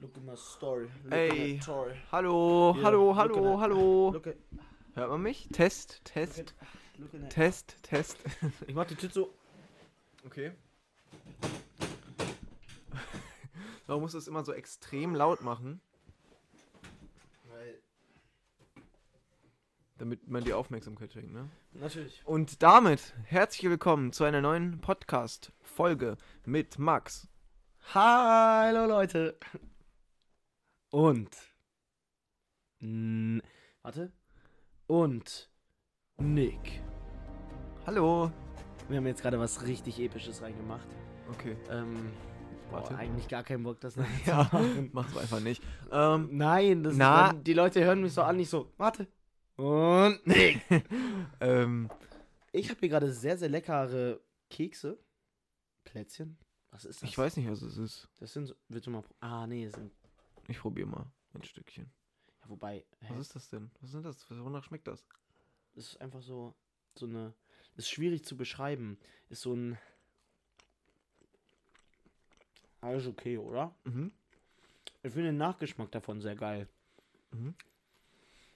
Look at my story. Look Ey. at. Hallo, Hier, hallo, look hallo, at- hallo. At, Hört man mich? Test, Test, at, look at that. Test, Test. Ich mach die Tür so. Okay. Warum musst du es immer so extrem laut machen? Weil, Damit man die Aufmerksamkeit schenkt, ne? natürlich. Und damit herzlich willkommen zu einer neuen Podcast-Folge mit Max. Hallo Leute. Und. N warte. Und. Nick. Hallo. Wir haben jetzt gerade was richtig Episches reingemacht. Okay. Ähm. Warte. Boah, eigentlich gar keinen Bock, das nachher zu Ja, machen. mach's einfach nicht. Ähm, Nein, das Na. ist die Leute hören mich so an, nicht so. Warte. Und Nick. ähm, Ich habe hier gerade sehr, sehr leckere Kekse. Plätzchen. Was ist das? ich weiß nicht, was es ist. Das sind so. Willst du mal. Ah, nee, das sind. Ich probiere mal ein Stückchen. Ja, wobei. Hä, Was ist das denn? Was ist das? Wonach schmeckt das? das ist einfach so. So eine. Ist schwierig zu beschreiben. Ist so ein. Alles okay, oder? Mhm. Ich finde den Nachgeschmack davon sehr geil. Mhm.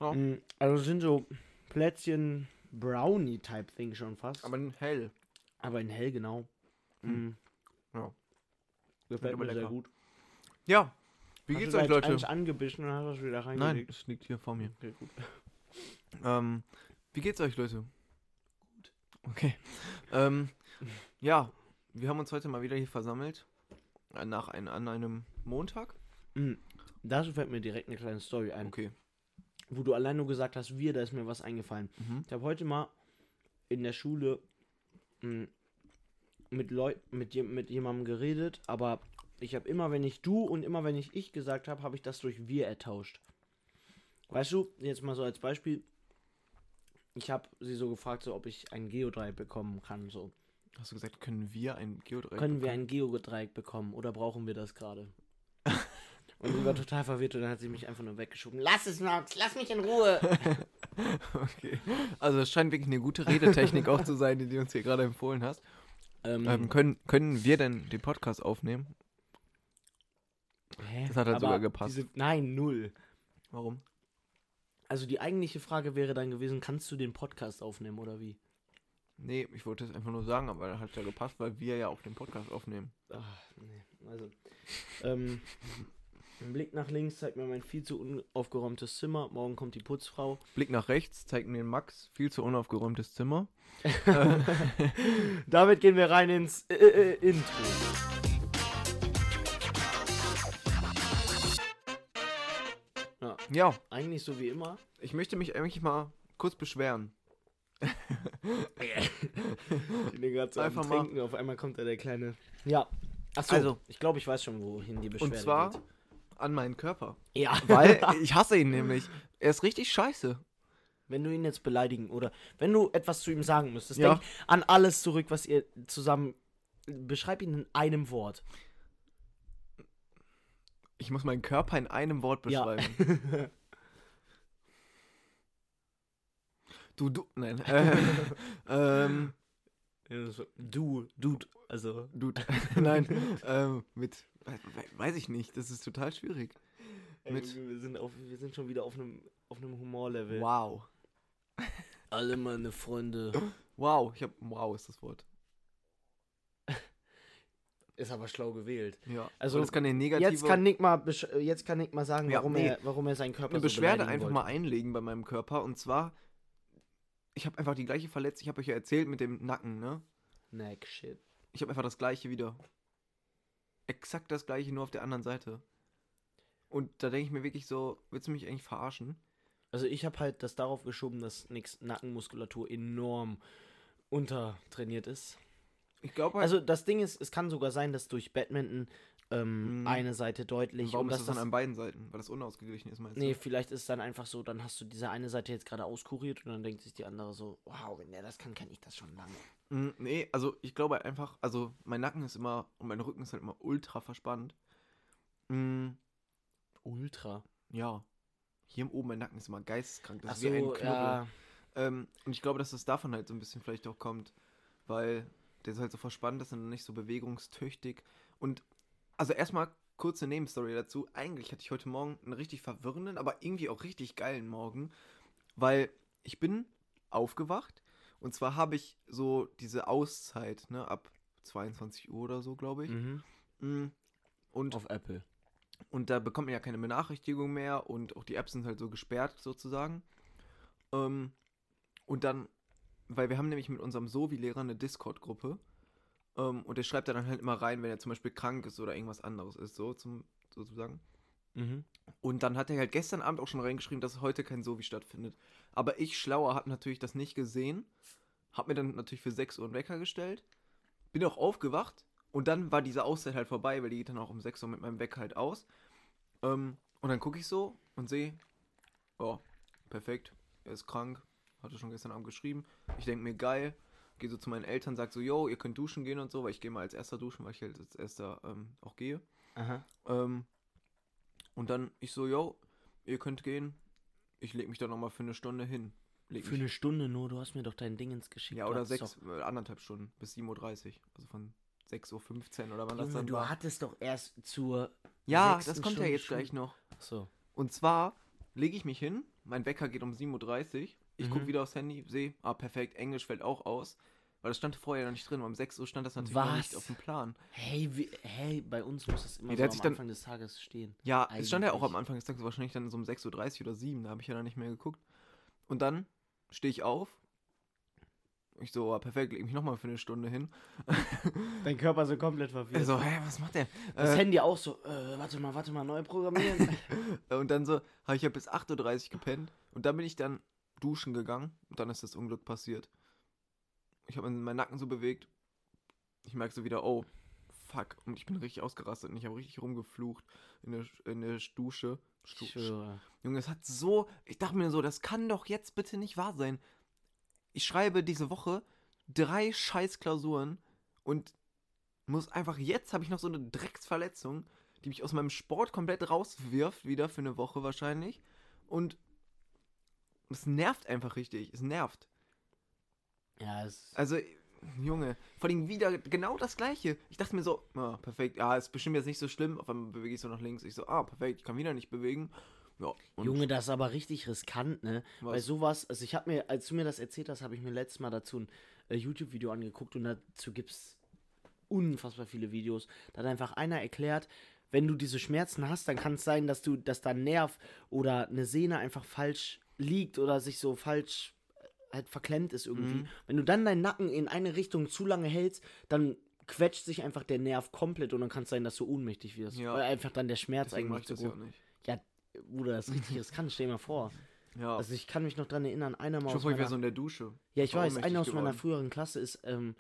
Ja. Mm, Also es sind so Plätzchen Brownie-Type-Thing schon fast. Aber ein hell. Aber in hell genau. Hm. Mm. Ja. Gefällt mir sehr lecker. gut. Ja. Wie Hast geht's da euch, Leute? Eins angebissen und hast du es wieder Nein, reingelegt? es liegt hier vor mir. Okay, gut. Ähm, wie geht's euch, Leute? Gut. Okay. Ähm, ja, wir haben uns heute mal wieder hier versammelt. Äh, Nach ein, an einem Montag. Mm. Dazu fällt mir direkt eine kleine Story ein. Okay. Wo du allein nur gesagt hast, wir, da ist mir was eingefallen. Mhm. Ich habe heute mal in der Schule mm, mit Leuten, mit, mit jemandem geredet, aber ich habe immer, wenn ich du und immer, wenn ich ich gesagt habe, habe ich das durch wir ertauscht. Weißt du, jetzt mal so als Beispiel, ich habe sie so gefragt, so, ob ich ein Geodreieck bekommen kann. So. Hast du gesagt, können wir ein Geodreieck Können wir bekommen? ein Geodreieck bekommen oder brauchen wir das gerade? Und sie war total verwirrt und dann hat sie mich einfach nur weggeschoben. Lass es, Max, lass mich in Ruhe. Okay. Also es scheint wirklich eine gute Redetechnik auch zu sein, die du uns hier gerade empfohlen hast. ähm, Ähm, können, können wir denn den Podcast aufnehmen? Hä? das hat halt Aber sogar gepasst. Diese, nein, null. Warum? Also die eigentliche Frage wäre dann gewesen, kannst du den Podcast aufnehmen oder wie? Nee, ich wollte es einfach nur sagen, aber das hat ja gepasst, weil wir ja auch den Podcast aufnehmen. Ach, nee. Also, ähm, ein Blick nach links zeigt mir mein viel zu unaufgeräumtes Zimmer. Morgen kommt die Putzfrau. Blick nach rechts zeigt mir Max viel zu unaufgeräumtes Zimmer. Damit gehen wir rein ins äh, äh, Intro. Ja, eigentlich so wie immer. ich möchte mich eigentlich mal kurz beschweren. Ich bin gerade so Einfach am mal- Trinken, auf einmal kommt da der kleine. Ja. Achso, Also- also, ich glaube, ich weiß schon, wohin die Beschwerde Und zwar geht. an meinen Körper. Ja. Weil ich hasse ihn nämlich. Er ist richtig scheiße. Wenn du ihn jetzt beleidigen oder wenn du etwas zu ihm sagen müsstest, Ja. denk an alles zurück, was ihr zusammen. Beschreib ihn in einem Wort. Ich muss meinen Körper in einem Wort Ja. beschreiben. Du, du, nein. Äh, ähm, Du, Dude, also. du, nein. Ähm, mit, we- we- weiß ich nicht. Das ist total schwierig. Ey, Mit- wir, sind auf, wir sind schon wieder auf einem auf einem Humorlevel. Wow. Alle meine Freunde. Wow. Ich hab, wow ist das Wort. Ist aber schlau gewählt. Ja. Also, Und das kann eine negative, Jetzt kann Nick mal, besch- jetzt kann Nick mal sagen, Ja, warum, nee. er, warum er seinen Körper eine so Beschwerde einfach wollte. mal einlegen bei meinem Körper. Und zwar, ich habe einfach die gleiche Verletzung. Ich habe euch ja erzählt mit dem Nacken, ne? Neck shit. Ich habe einfach das gleiche wieder. Exakt das gleiche, nur auf der anderen Seite. Und da denke ich mir wirklich so, willst du mich eigentlich verarschen? Also ich habe halt das darauf geschoben, dass Nicks Nackenmuskulatur enorm untertrainiert ist. Ich glaube halt, Also das Ding ist, es kann sogar sein, dass durch Badminton ähm, Mhm. eine Seite deutlich warum ist das das an beiden Seiten? Weil das unausgeglichen ist, meinst Nee, du? vielleicht ist es dann einfach so, dann hast du diese eine Seite jetzt gerade auskuriert und dann denkt sich die andere so, wow, wenn der das kann, kann ich das schon lange. Mm, Nee, also ich glaube einfach, also mein Nacken ist immer und mein Rücken ist halt immer ultra verspannt. Mm, Ultra. ja. Hier oben mein Nacken ist immer geisteskrank. Das Ach ist wie ein so, Knubbel. ja. Ähm, und ich glaube, dass das davon halt so ein bisschen vielleicht auch kommt, weil der ist halt so verspannt ist und nicht so bewegungstüchtig. Und also erstmal kurze Nebenstory dazu. Eigentlich hatte ich heute Morgen einen richtig verwirrenden, aber irgendwie auch richtig geilen Morgen, weil ich bin aufgewacht und zwar habe ich so diese Auszeit, ne, ab 22 Uhr oder so, glaube ich. Mhm. Mm, Und, Auf Apple. und da bekommt man ja keine Benachrichtigung mehr und auch die Apps sind halt so gesperrt sozusagen. Ähm, und dann, weil wir haben nämlich mit unserem Sovi-Lehrer eine Discord-Gruppe ähm, und der schreibt da dann halt immer rein, wenn er zum Beispiel krank ist oder irgendwas anderes ist, so zum, sozusagen. Mhm. Und dann hat er halt gestern Abend auch schon reingeschrieben, dass heute kein Sovi stattfindet. Aber ich, schlauer, habe natürlich das nicht gesehen. Hab mir dann natürlich für 6 Uhr einen Wecker gestellt. Bin auch aufgewacht. Und dann war diese Auszeit halt vorbei, weil die geht dann auch um 6 Uhr mit meinem Wecker halt aus. Ähm, und dann gucke ich so und sehe, oh, perfekt, er ist krank. Hatte schon gestern Abend geschrieben. Ich denke mir, geil. Gehe so zu meinen Eltern, sag so, yo, ihr könnt duschen gehen und so, weil ich gehe mal als erster duschen, weil ich halt als erster ähm, auch gehe. Aha. Ähm, und dann ich so, yo, ihr könnt gehen. Ich leg mich da nochmal für eine Stunde hin. Leg Für mich, eine Stunde nur, du hast mir doch dein Ding ins geschickt. ja, Du oder sechs, äh, anderthalb Stunden bis 7.30 Uhr. Also von 6.15 Uhr oder wann Doch, das Junge, dann du war. hattest doch erst zur. Ja, das kommt ja Stunde jetzt Schule- gleich noch. So. Und zwar lege ich mich hin, mein Wecker geht um 7.30 Uhr. Ich Mhm. gucke wieder aufs Handy, sehe, ah, perfekt, Englisch fällt auch aus. Weil das stand vorher noch nicht drin. Um 6 Uhr stand das natürlich noch nicht Was? auf dem Plan. Hey, wie, hey, bei uns muss das immer Nee, so am sich dann- Anfang des Tages stehen. Ja, es stand ja auch Eigentlich. am Anfang des Tages wahrscheinlich dann so um 6.30 Uhr oder 7, da habe ich ja dann nicht mehr geguckt. Und dann stehe ich auf. Ich so, ah, perfekt, leg mich nochmal für eine Stunde hin. Dein Körper so komplett verwirrt. Er so, hä, was macht der? das Äh, Handy auch so, äh, warte mal, warte mal, neu programmieren. und dann so, habe ich ja bis 8.30 Uhr gepennt. Und dann bin ich dann duschen gegangen. Und dann ist das Unglück passiert. Ich habe meinen Nacken so bewegt. Ich merke so wieder, oh, fuck. Und ich bin richtig ausgerastet und ich habe richtig rumgeflucht in der, in der Dusche. Stu- schwöre. Junge, es hat so. Ich dachte mir so, das kann doch jetzt bitte nicht wahr sein. Ich schreibe diese Woche drei Scheißklausuren und muss einfach. Jetzt habe ich noch so eine Drecksverletzung, die mich aus meinem Sport komplett rauswirft, wieder für eine Woche wahrscheinlich. Und es nervt einfach richtig. Es nervt. Ja, es. Also, Junge, vor allem wieder genau das gleiche. Ich dachte mir so, ah, perfekt, ja, ist bestimmt jetzt nicht so schlimm. Auf einmal bewege ich so nach links. Ich so, ah, perfekt, ich kann wieder nicht bewegen. Ja, Junge, das ist aber richtig riskant, ne? Was? sowas, also ich habe mir, als du mir das erzählt hast, habe ich mir letztes Mal dazu ein äh, YouTube-Video angeguckt und dazu gibt es unfassbar viele Videos. Da hat einfach einer erklärt, wenn du diese Schmerzen hast, dann kann es sein, dass du, dass da ein Nerv oder eine Sehne einfach falsch liegt oder sich so falsch äh, halt verklemmt ist irgendwie. Mhm. Wenn du dann deinen Nacken in eine Richtung zu lange hältst, dann quetscht sich einfach der Nerv komplett und dann kann es sein, dass du ohnmächtig wirst. Ja. Weil einfach dann der Schmerz deswegen eigentlich ich so das ja nicht. Bruder, das ist richtig riskant, stell dir mal vor. Ja, Also ich kann mich noch dran erinnern, einer mal ich aus hoffe, ich meiner, so in der Dusche. Ja, ich weiß, einer aus meiner geworden. früheren Klasse ist, ähm,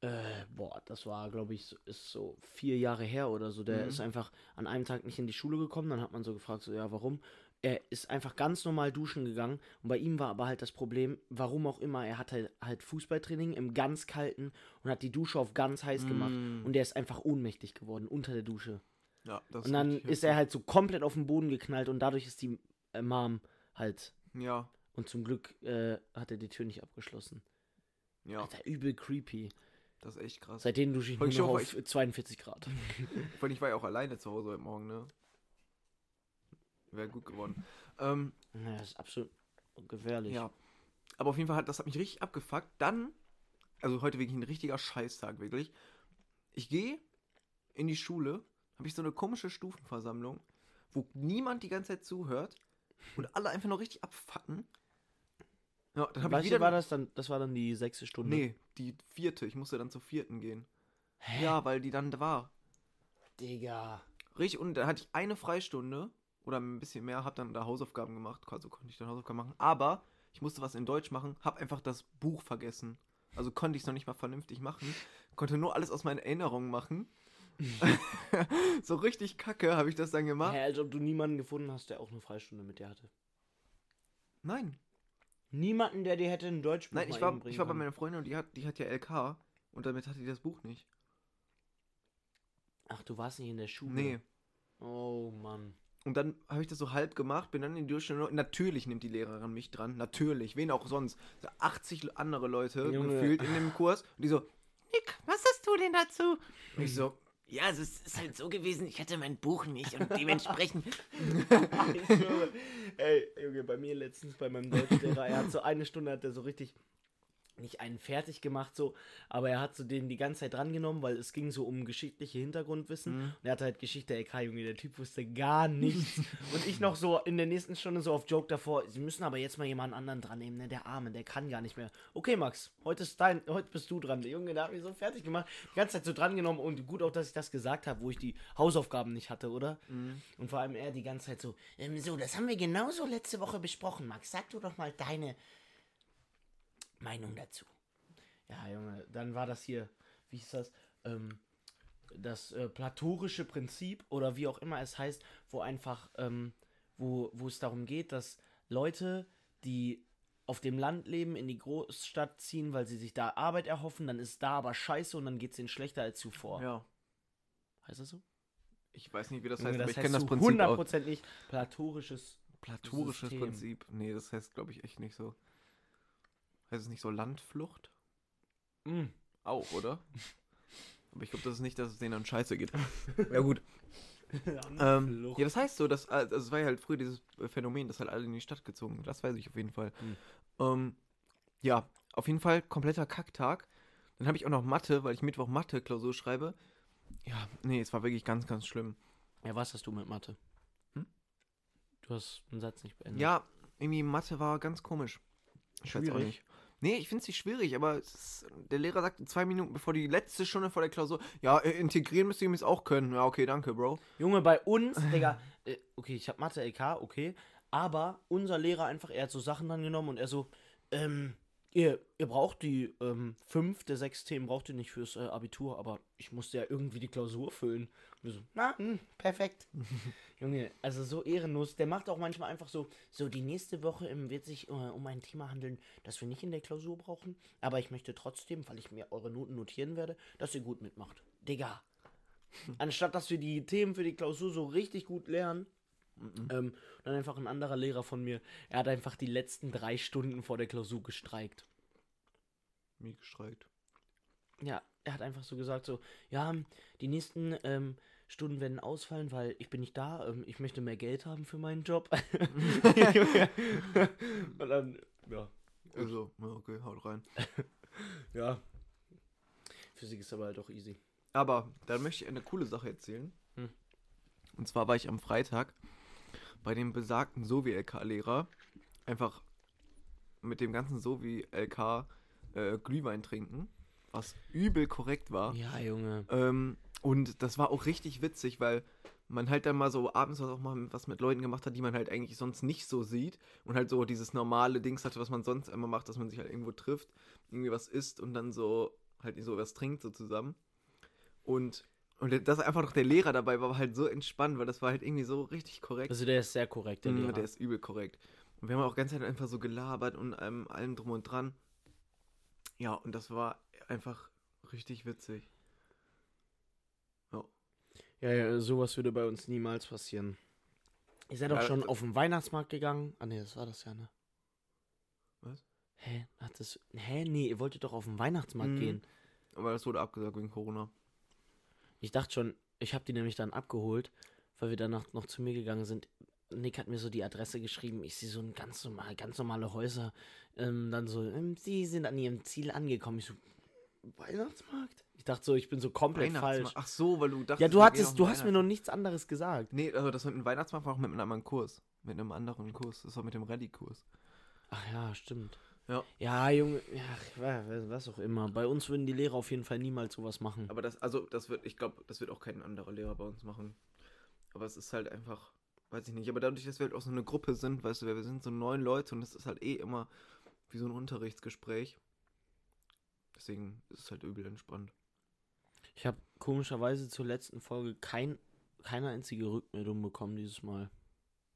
äh, boah, das war, glaube ich, so, ist so vier Jahre her oder so. Der Mhm. ist einfach an einem Tag nicht in die Schule gekommen. Dann hat man so gefragt, so, ja, warum? Er ist einfach ganz normal duschen gegangen. Und bei ihm war aber halt das Problem, warum auch immer, er hatte halt Fußballtraining im ganz kalten und hat die Dusche auf ganz heiß gemacht. Mm. Und der ist einfach ohnmächtig geworden unter der Dusche. Ja, das Und dann ist er halt so komplett auf den Boden geknallt und dadurch ist die äh, Mom halt. Ja, Und zum Glück äh, hat er die Tür nicht abgeschlossen. ja, Alter, übel creepy. das ist echt krass. Seitdem dusche ich nur noch auf 42 Grad. Vor allem, ich war ja auch alleine zu Hause heute Morgen, ne? Wäre gut geworden. Ähm, Ja, das ist absolut gefährlich. ja. Aber auf jeden Fall hat das hat mich richtig abgefuckt. Dann, also heute wirklich ein richtiger Scheißtag, wirklich. Ich gehe in die Schule, habe ich so eine komische Stufenversammlung, wo niemand die ganze Zeit zuhört und alle einfach nur richtig abfacken. Ja, dann habe ich wieder. war das dann, das war dann die sechste Stunde? nee, die vierte. Ich musste dann zur vierten gehen. Hä? Ja, weil die dann da war. Digga. Richtig, und da hatte ich eine Freistunde oder ein bisschen mehr, hab dann da Hausaufgaben gemacht, also konnte ich dann Hausaufgaben machen. Aber ich musste was in Deutsch machen, hab einfach das Buch vergessen. Also konnte ich es noch nicht mal vernünftig machen. Konnte nur alles aus meinen Erinnerungen machen. so richtig kacke habe ich das dann gemacht. Hä, als ob du niemanden gefunden hast, der auch eine Freistunde mit dir hatte. Nein, Niemanden, der dir hätte ein Deutschbuch nein, ich war, ich war bei meiner Freundin und die hat, die hat ja LK und damit hatte die das Buch nicht. Ach, du warst nicht in der Schule. Nee. Oh, Mann. Und dann habe ich das so halb gemacht, bin dann in die Durchstellung. Natürlich nimmt die Lehrerin mich dran, natürlich. Wen auch sonst. So 80 andere Leute Junge. gefühlt in dem Kurs. Und die so, Nick, was hast du denn dazu? Und ich so, Ja, also es ist halt so gewesen, ich hatte mein Buch nicht und dementsprechend. ich schwöre. Ey, Junge, bei mir letztens bei meinem Deutschlehrer, er hat so eine Stunde hat er so richtig nicht einen fertig gemacht so, aber er hat so den die ganze Zeit drangenommen, weil es ging so um geschichtliche Hintergrundwissen. Mhm. Und er hatte halt Geschichte LK, Junge, der Typ wusste gar nichts. und ich noch so in der nächsten Stunde so auf Joke davor, sie müssen aber jetzt mal jemanden anderen dran nehmen, ne? Der Arme, der kann gar nicht mehr. Okay, Max, heute ist dein, heute bist du dran. Der Junge, der hat mich so fertig gemacht, die ganze Zeit so drangenommen und gut auch, dass ich das gesagt habe, wo ich die Hausaufgaben nicht hatte, oder? Mhm. Und vor allem er die ganze Zeit so, ähm, so, das haben wir genauso letzte Woche besprochen, Max. Sag du doch mal deine Meinung dazu. Ja, Junge, dann war das hier, wie hieß das? Ähm, das äh, platorische Prinzip oder wie auch immer es heißt, wo einfach, ähm, wo, wo es darum geht, dass Leute, die auf dem Land leben, in die Großstadt ziehen, weil sie sich da Arbeit erhoffen, dann ist da aber scheiße und dann geht es ihnen schlechter als zuvor. Ja. Heißt das so? Ich weiß nicht, wie das Junge, heißt, aber ich heißt kenne das zu Prinzip auch. 100% nicht. Platorisches. Platorisches System. Prinzip. Nee, das heißt, glaube ich, echt nicht so. Heißt es nicht so Landflucht? Mm. Auch, oder? Aber ich glaube, das ist nicht, dass es denen an Scheiße geht. ja, gut. Ähm, ja, das heißt so, dass, also es war ja halt früher dieses Phänomen, dass halt alle in die Stadt gezogen sind. Das weiß ich auf jeden Fall. Hm. Ähm, ja, auf jeden Fall kompletter Kacktag. Dann habe ich auch noch Mathe, weil ich Mittwoch Mathe-Klausur schreibe. Ja, nee, es war wirklich ganz, ganz schlimm. Ja, was hast du mit Mathe? Hm? Du hast einen Satz nicht beendet. Ja, irgendwie Mathe war ganz komisch. Ich Schwierig? Nee, ich finde es nicht schwierig, aber ist, der Lehrer sagt zwei Minuten bevor die letzte Stunde vor der Klausur, ja, äh, integrieren müsst ihr es auch können. Ja, okay, danke, Bro. Junge, bei uns, Digga, äh, okay, ich habe Mathe LK, okay, aber unser Lehrer einfach, er hat so Sachen dann genommen und er so, ähm, ihr, ihr braucht die ähm, fünf der sechs Themen, braucht ihr nicht fürs äh, Abitur, aber ich musste ja irgendwie die Klausur füllen. Und so, na, hm, perfekt. Junge, also so ehrenlos. Der macht auch manchmal einfach so, so die nächste Woche ähm, wird sich äh, um ein Thema handeln, das wir nicht in der Klausur brauchen, aber ich möchte trotzdem, weil ich mir eure Noten notieren werde, dass ihr gut mitmacht. Digga. Anstatt dass wir die Themen für die Klausur so richtig gut lernen, ähm, dann einfach ein anderer Lehrer von mir, er hat einfach die letzten drei Stunden vor der Klausur gestreikt. Mir gestreikt. Ja, er hat einfach so gesagt, so, ja, die nächsten ähm, Stunden werden ausfallen, weil ich bin nicht da, ähm, ich möchte mehr Geld haben für meinen Job. Und dann, ja, Also, okay, haut rein. ja. Physik ist aber halt auch easy. Aber dann möchte ich eine coole Sache erzählen. Hm. Und zwar war ich am Freitag bei dem besagten Sovi-LK-Lehrer einfach mit dem ganzen Sovi-LK äh, Glühwein trinken, was übel korrekt war. Ja, Junge. Ähm, und das war auch richtig witzig, weil man halt dann mal so abends was auch mal was mit Leuten gemacht hat, die man halt eigentlich sonst nicht so sieht und halt so dieses normale Dings hatte, was man sonst immer macht, dass man sich halt irgendwo trifft, irgendwie was isst und dann so halt so was trinkt so zusammen. Und und dass einfach noch der Lehrer dabei war, war halt so entspannt, weil das war halt irgendwie so richtig korrekt. Also der ist sehr korrekt, der Mhm, Lehrer. der ist übel korrekt. Und wir haben auch ganz Zeit einfach so gelabert und ähm, allem drum und dran. Ja, und das war einfach richtig witzig. Ja, ja, sowas würde bei uns niemals passieren. Ihr seid doch Ja, schon das- auf den Weihnachtsmarkt gegangen. Ah, nee, das war das ja, ne? Was? Hä? Hat das. Hä? Nee, ihr wolltet doch auf den Weihnachtsmarkt Mhm. gehen. Aber das wurde abgesagt wegen Corona. Ich dachte schon, ich habe die nämlich dann abgeholt, weil wir danach noch zu mir gegangen sind. Nick hat mir so die Adresse geschrieben. Ich sehe so ein ganz normal, ganz normale Häuser. Ähm, dann so, ähm, sie sind an ihrem Ziel angekommen. Ich so, Weihnachtsmarkt? Ich dachte so, ich bin so komplett falsch. Ach so, weil du dachtest. Ja, du hattest, du hast mir noch nichts anderes gesagt. Nee, also das mit dem Weihnachtsmarkt war auch mit einem anderen Kurs. Mit einem anderen Kurs. Das war mit dem Rallye-Kurs. Ach ja, stimmt. Ja. Ja, Junge, ja, was auch immer. Bei uns würden die Lehrer auf jeden Fall niemals sowas machen. Aber das, also, das wird, ich glaube, das wird auch kein anderer Lehrer bei uns machen. Aber es ist halt einfach, weiß ich nicht. Aber dadurch, dass wir halt auch so eine Gruppe sind, weißt du, wir sind so neun Leute und das ist halt eh immer wie so ein Unterrichtsgespräch. Deswegen ist es halt übel entspannt. Ich habe komischerweise zur letzten Folge kein, keine einzige Rückmeldung bekommen dieses Mal.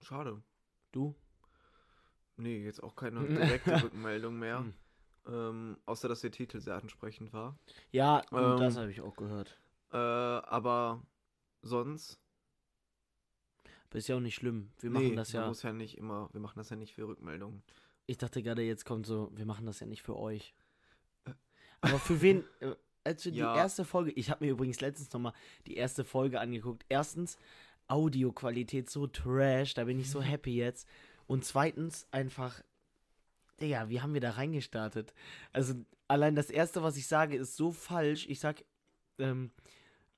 Schade. Du? Nee, jetzt auch keine direkte Rückmeldung mehr. Hm. Ähm, außer, dass der Titel sehr ansprechend war. Ja, Ähm, das habe ich auch gehört. Äh, aber sonst. Aber ist ja auch nicht schlimm. Wir nee, machen das ja. muss ja nicht immer, wir machen das ja nicht für Rückmeldungen. Ich dachte gerade, jetzt kommt so, wir machen das ja nicht für euch. Aber für wen, äh, als wir Ja. die erste Folge, ich habe mir übrigens letztens nochmal die erste Folge angeguckt. Erstens, Audioqualität so trash, da bin ich so happy jetzt. Und zweitens, einfach, Digga, wie haben wir da reingestartet? Also, allein das erste, was ich sage, ist so falsch. Ich sag, ähm,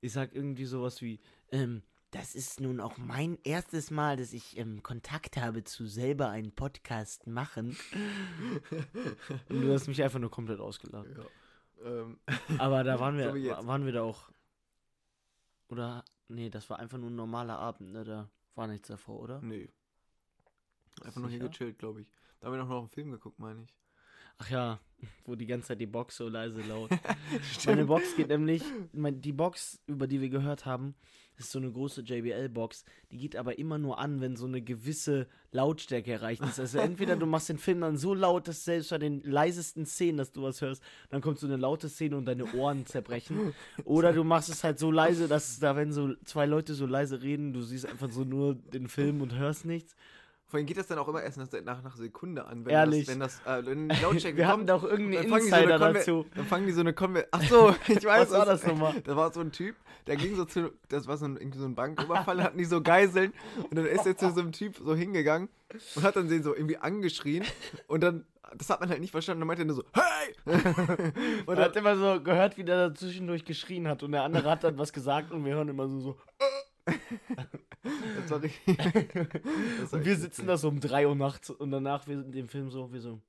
ich sag irgendwie sowas wie, ähm, das ist nun auch mein erstes Mal, dass ich ähm, Kontakt habe zu selber einen Podcast machen. Und du hast mich einfach nur komplett ausgelacht. Ja. Ähm, Aber da waren wir, So waren wir da auch. Oder, nee, das war einfach nur ein normaler Abend, ne? Da war nichts davor, oder? nee. Einfach nur hier gechillt, glaube ich. Da haben wir noch noch einen Film geguckt, meine ich. Ach ja, wo die ganze Zeit die Box so leise laut. Meine Box geht nämlich, mein, die Box, über die wir gehört haben, ist so eine große JBL-Box. Die geht aber immer nur an, wenn so eine gewisse Lautstärke erreicht ist. Also entweder du machst den Film dann so laut, dass selbst bei den leisesten Szenen, dass du was hörst, dann kommt so eine laute Szene und deine Ohren zerbrechen. Oder du machst es halt so leise, dass da, wenn so zwei Leute so leise reden, du siehst einfach so nur den Film und hörst nichts. Vorhin geht das dann auch immer erst nach, nach, nach Sekunde an, wenn Ehrlich. das, wenn das äh, wenn Lautstärke Wir hatten kommt. doch irgendeinen so Insider Konver- dazu. Dann fangen die so eine Konver Ach so, ich weiß Was war das nochmal? Da war so ein Typ, der ging so zu, das war so ein, irgendwie so ein Banküberfall, hatten die so Geiseln und dann ist er zu so einem Typ so hingegangen und hat dann den so irgendwie angeschrien und dann, das hat man halt nicht verstanden, dann meinte er nur so, hey! und dann, hat immer so gehört, wie der da zwischendurch geschrien hat und der andere hat dann was gesagt und wir hören immer so, so. das war richtig. das war Und wir sitzen da so um 3 Uhr nachts und danach wir den Film so, wir so,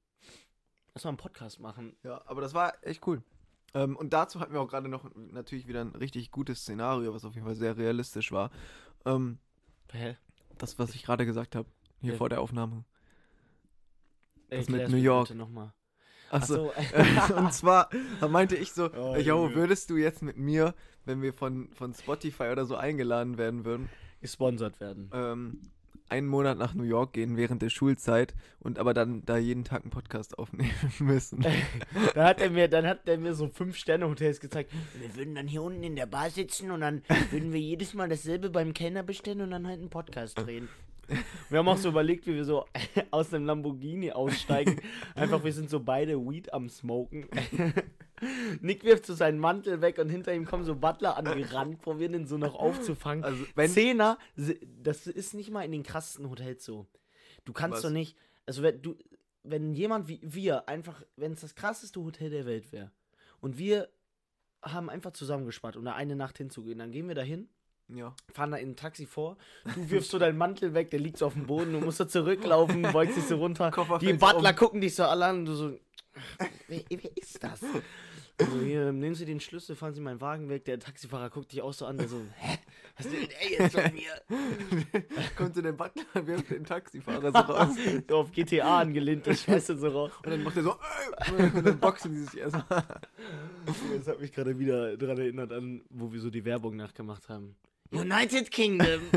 lass mal einen Podcast machen. Ja, aber das war echt cool. Ähm, und dazu hatten wir auch gerade noch natürlich wieder ein richtig gutes Szenario, was auf jeden Fall sehr realistisch war. Ähm, Hä? das, was ich gerade gesagt habe, hier Ja. vor der Aufnahme. Das mit Erklär's New mir York. Nochmal. Achso. Achso. und zwar meinte ich so, Oh, yo, würdest du jetzt mit mir, wenn wir von, von Spotify oder so eingeladen werden würden, gesponsert werden. ähm, einen Monat nach New York gehen während der Schulzeit und aber dann da jeden Tag einen Podcast aufnehmen müssen. Da hat er mir, dann hat er mir so fünf Sterne Hotels gezeigt. Wir würden dann hier unten in der Bar sitzen und dann würden wir jedes Mal dasselbe beim Kellner bestellen und dann halt einen Podcast drehen. Wir haben auch so überlegt, wie wir so aus dem Lamborghini aussteigen. Einfach, wir sind so beide Weed am Smoken. Nick wirft so seinen Mantel weg und hinter ihm kommen so Butler angerannt, probieren ihn so noch aufzufangen. Also, wenn, Zehner, das ist nicht mal in den krassesten Hotels so. Du kannst Was? doch nicht, also wenn du, wenn jemand wie wir einfach, wenn es das krasseste Hotel der Welt wäre und wir haben einfach zusammengespart, um da eine Nacht hinzugehen, dann gehen wir da hin, ja. fahren da in ein Taxi vor, du wirfst so deinen Mantel weg, der liegt so auf dem Boden, du musst da zurücklaufen, beugst dich so runter, Koffer die Butler um. gucken dich so alle an und du so, wer, wer ist das? Also hier, nehmen Sie den Schlüssel, fahren Sie meinen Wagen weg. Der Taxifahrer guckt dich auch so an, der so, hä? Was will der jetzt von mir? Kommt so der Butler, wirft den Taxifahrer so raus. so auf GTA angelehnt, das schmeißt er so raus. Und dann macht er so, äh, und dann boxen die sich erstmal. Das hat mich gerade wieder daran erinnert an, wo wir so die Werbung nachgemacht haben. United Kingdom.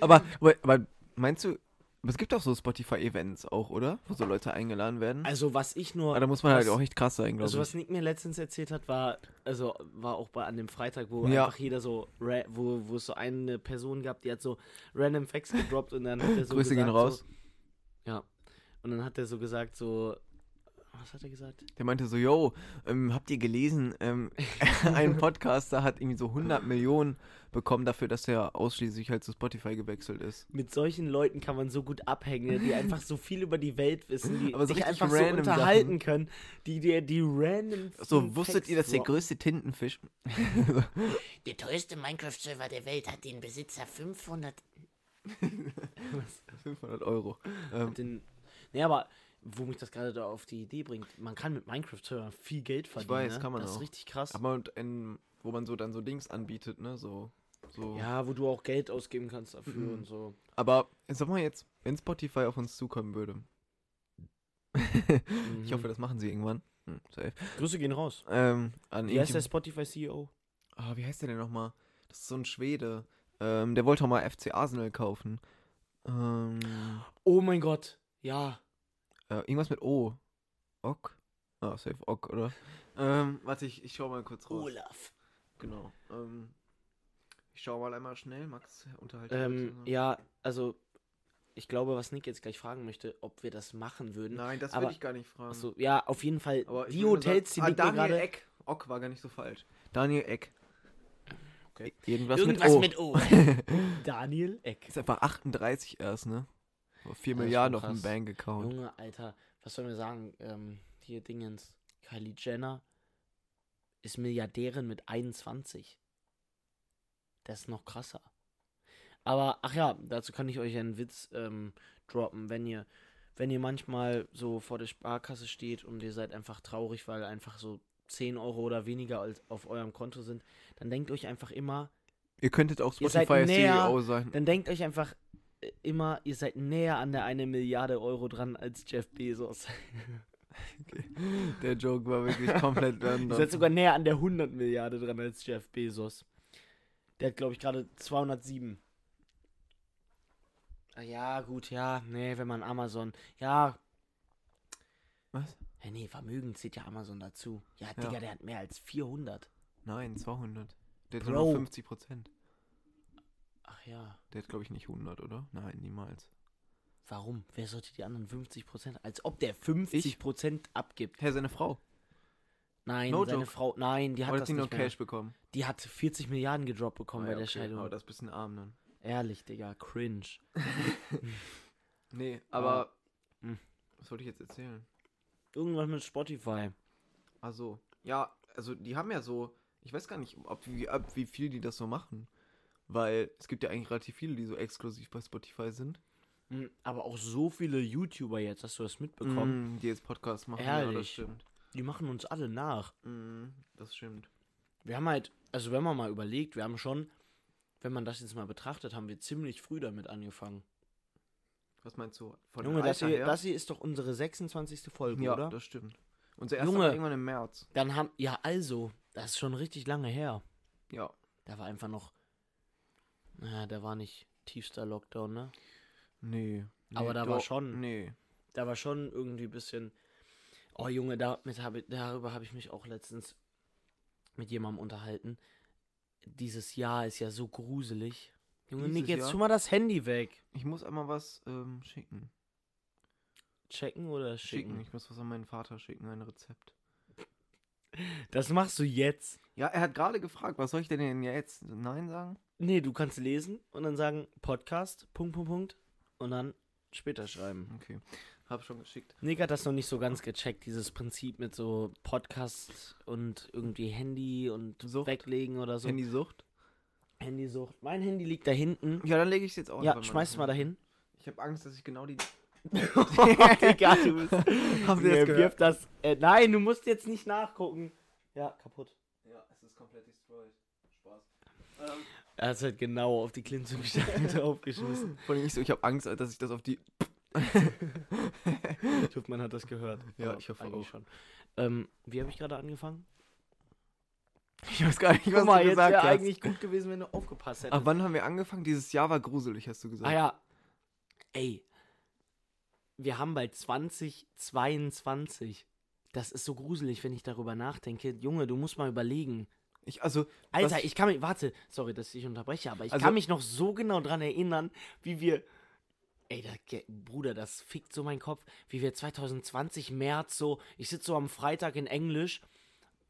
Aber, aber, meinst du, aber es gibt doch so Spotify-Events auch, oder? Wo so Leute eingeladen werden. also was ich nur, aber da muss man halt was- auch echt krass sein, glaube also ich. was Nick mir letztens erzählt hat, war, also war auch bei an dem Freitag, wo Ja. einfach jeder so, wo, wo es so eine Person gab, die hat so random Facts gedroppt und dann hat er so Grüße gesagt, gehen raus. So, ja. Und dann hat er so gesagt, so, was hat er gesagt? Der meinte so, yo, ähm, habt ihr gelesen, ähm, ein Podcaster hat irgendwie so 100 Millionen bekommen dafür, dass er ausschließlich halt zu Spotify gewechselt ist. Mit solchen Leuten kann man so gut abhängen, die einfach so viel über die Welt wissen, die Aber so sich einfach so random unterhalten Sachen. können, die die, die random. So, wusstet ihr, dass der größte Tintenfisch... Der teuerste Minecraft-Server der Welt hat den Besitzer 500. 500 Euro. Ähm, Den, nee, aber wo mich das gerade da auf die Idee bringt, man kann mit Minecraft-Servern viel Geld verdienen. weiß, ne? kann man Das auch. ist richtig krass. aber und ein, wo man so dann so Dings anbietet, ne, so... so. ja, wo du auch Geld ausgeben kannst dafür Mhm. und so. Aber sag mal jetzt, wenn Spotify auf uns zukommen würde. ich Mhm. hoffe, das machen sie irgendwann. Hm, safe. Grüße gehen raus. Ähm, an Wie heißt der Spotify-CEO? Ah, wie heißt der denn nochmal? Das ist so ein Schwede. Ähm, der wollte auch mal FC Arsenal kaufen. Ähm, Oh mein Gott. Ja. Äh, irgendwas mit O. Ok? Ah, safe Ok, oder? Ähm, warte, ich, ich schau mal kurz raus. Olaf. Genau. Ähm, ich schau mal einmal schnell. Max, unterhalte dich Ähm, ja, also ich glaube, was Nick jetzt gleich fragen möchte, ob wir das machen würden. Nein, das will ich gar nicht fragen. Achso, ja, auf jeden Fall. Aber die Hotels, die Nick ah, Daniel gerade. Eck. Ock war gar nicht so falsch. Daniel Eck. Okay. Irgendwas, Irgendwas mit O. mit O. Daniel Eck. Ist einfach 38 erst, ne? 4 Das ist Milliarden auf dem. Bank-Account. Junge, Alter, was sollen wir sagen? Ähm, hier Dingens. Kylie Jenner ist Milliardärin mit 21. Das ist noch krasser. Aber, ach ja, dazu kann ich euch einen Witz ähm, droppen, wenn ihr, wenn ihr manchmal so vor der Sparkasse steht und ihr seid einfach traurig, weil einfach so 10 Euro oder weniger als auf eurem Konto sind, dann denkt euch einfach immer, Ihr könntet auch Ihr seid Spotify näher- CEO sein. dann denkt euch einfach immer, ihr seid näher an der eine Milliarde Euro dran als Jeff Bezos. Der Joke war wirklich komplett Ihr random. seid sogar näher an der 100 Milliarde dran als Jeff Bezos. Der hat, glaube ich, gerade 207. Ah, Ja, gut, ja, nee, wenn man Amazon. Ja. Was? Ja, nee, Vermögen zählt ja Amazon dazu. Ja, Ja. Digga, der hat mehr als 400. Nein, 200. Der hat nur noch 50 Prozent. Ach ja. Der hat, glaube ich, nicht 100, oder? Nein, niemals. Warum? Wer sollte die anderen 50%? Als ob der 50% abgibt. Hä, seine Frau. Nein, No seine joke. Frau. Nein, die hat Oder das hat nur nicht mehr. Cash bekommen? Die hat 40 Milliarden gedroppt bekommen Ah, bei ja, der okay, Scheidung. Aber das ist ein bisschen arm dann. Ehrlich, Digga, cringe. Nee, aber. Hm. Was wollte ich jetzt erzählen? Irgendwas mit Spotify. Also, ja, also die haben ja so. Ich weiß gar nicht, ob, wie, ab wie viel die das so machen. Weil es gibt ja eigentlich relativ viele, die so exklusiv bei Spotify sind. Hm, Aber auch so viele YouTuber jetzt, hast du das mitbekommen? Mm, die jetzt Podcasts machen. Ja, das Ehrlich? stimmt. Die machen uns alle nach. Mm, das stimmt. Wir haben halt, also wenn man mal überlegt, wir haben schon, wenn man das jetzt mal betrachtet, haben wir ziemlich früh damit angefangen. Was meinst du? Von Junge, das hier, her? das hier ist doch unsere 26. Folge, ja, oder? das stimmt. Unser erster Junge. irgendwann im März. Dann haben, ja also, das ist schon richtig lange her. Ja. Da war einfach noch, naja, da war nicht tiefster Lockdown, ne? Nee. nee Aber da war doch- schon- Nee. Da war schon irgendwie ein bisschen. Oh Junge, damit hab ich, darüber habe ich mich auch letztens mit jemandem unterhalten. Dieses Jahr ist ja so gruselig. Junge, Dieses Nick, jetzt Jahr? tu mal das Handy weg. Ich muss einmal was ähm, schicken. Checken oder Schicken. schicken? Ich muss was an meinen Vater schicken, ein Rezept. Das machst du jetzt. Ja, er hat gerade gefragt, was soll ich denn jetzt? Nein sagen? Nee, du kannst lesen und dann sagen Podcast, Punkt, Punkt, Punkt. Und dann später schreiben. Okay. Hab schon geschickt. Nick hat das noch nicht so ganz gecheckt, dieses Prinzip mit so Podcast und irgendwie Handy und Sucht. weglegen oder so. Handysucht? Handysucht. Mein Handy liegt da hinten. Ja, dann lege ich es jetzt auch Ja, schmeiß es mal dahin. Ich habe Angst, dass ich genau die. Digga, du bist. Habt Nee, wirf das. Äh, nein, du musst jetzt nicht nachgucken. Ja, kaputt. Ja, es ist komplett destroyed. Spaß. Ähm, Er hat halt genau auf die Klimmzugstange draufgeschmissen. vor allem nicht so, ich habe Angst, dass ich das auf die. Ich hoffe, man hat das gehört. Ja, Aber ich hoffe eigentlich auch. schon. Ähm, wie habe ich gerade angefangen? Ich weiß gar nicht, was Guck mal, du jetzt gesagt wäre hast. eigentlich gut gewesen, wenn du aufgepasst hättest. Ach, wann haben wir angefangen? Dieses Jahr war gruselig, hast du gesagt. Ah ja. Ey. Wir haben bald 2022. Das ist so gruselig, wenn ich darüber nachdenke. Junge, du musst mal überlegen. Ich, also, Alter, ich kann mich, warte, sorry, dass ich unterbreche, aber ich Also- kann mich noch so genau dran erinnern, wie wir, ey, da, ge- Bruder, das fickt so meinen Kopf, wie wir 2020 März so, ich sitze so am Freitag in Englisch,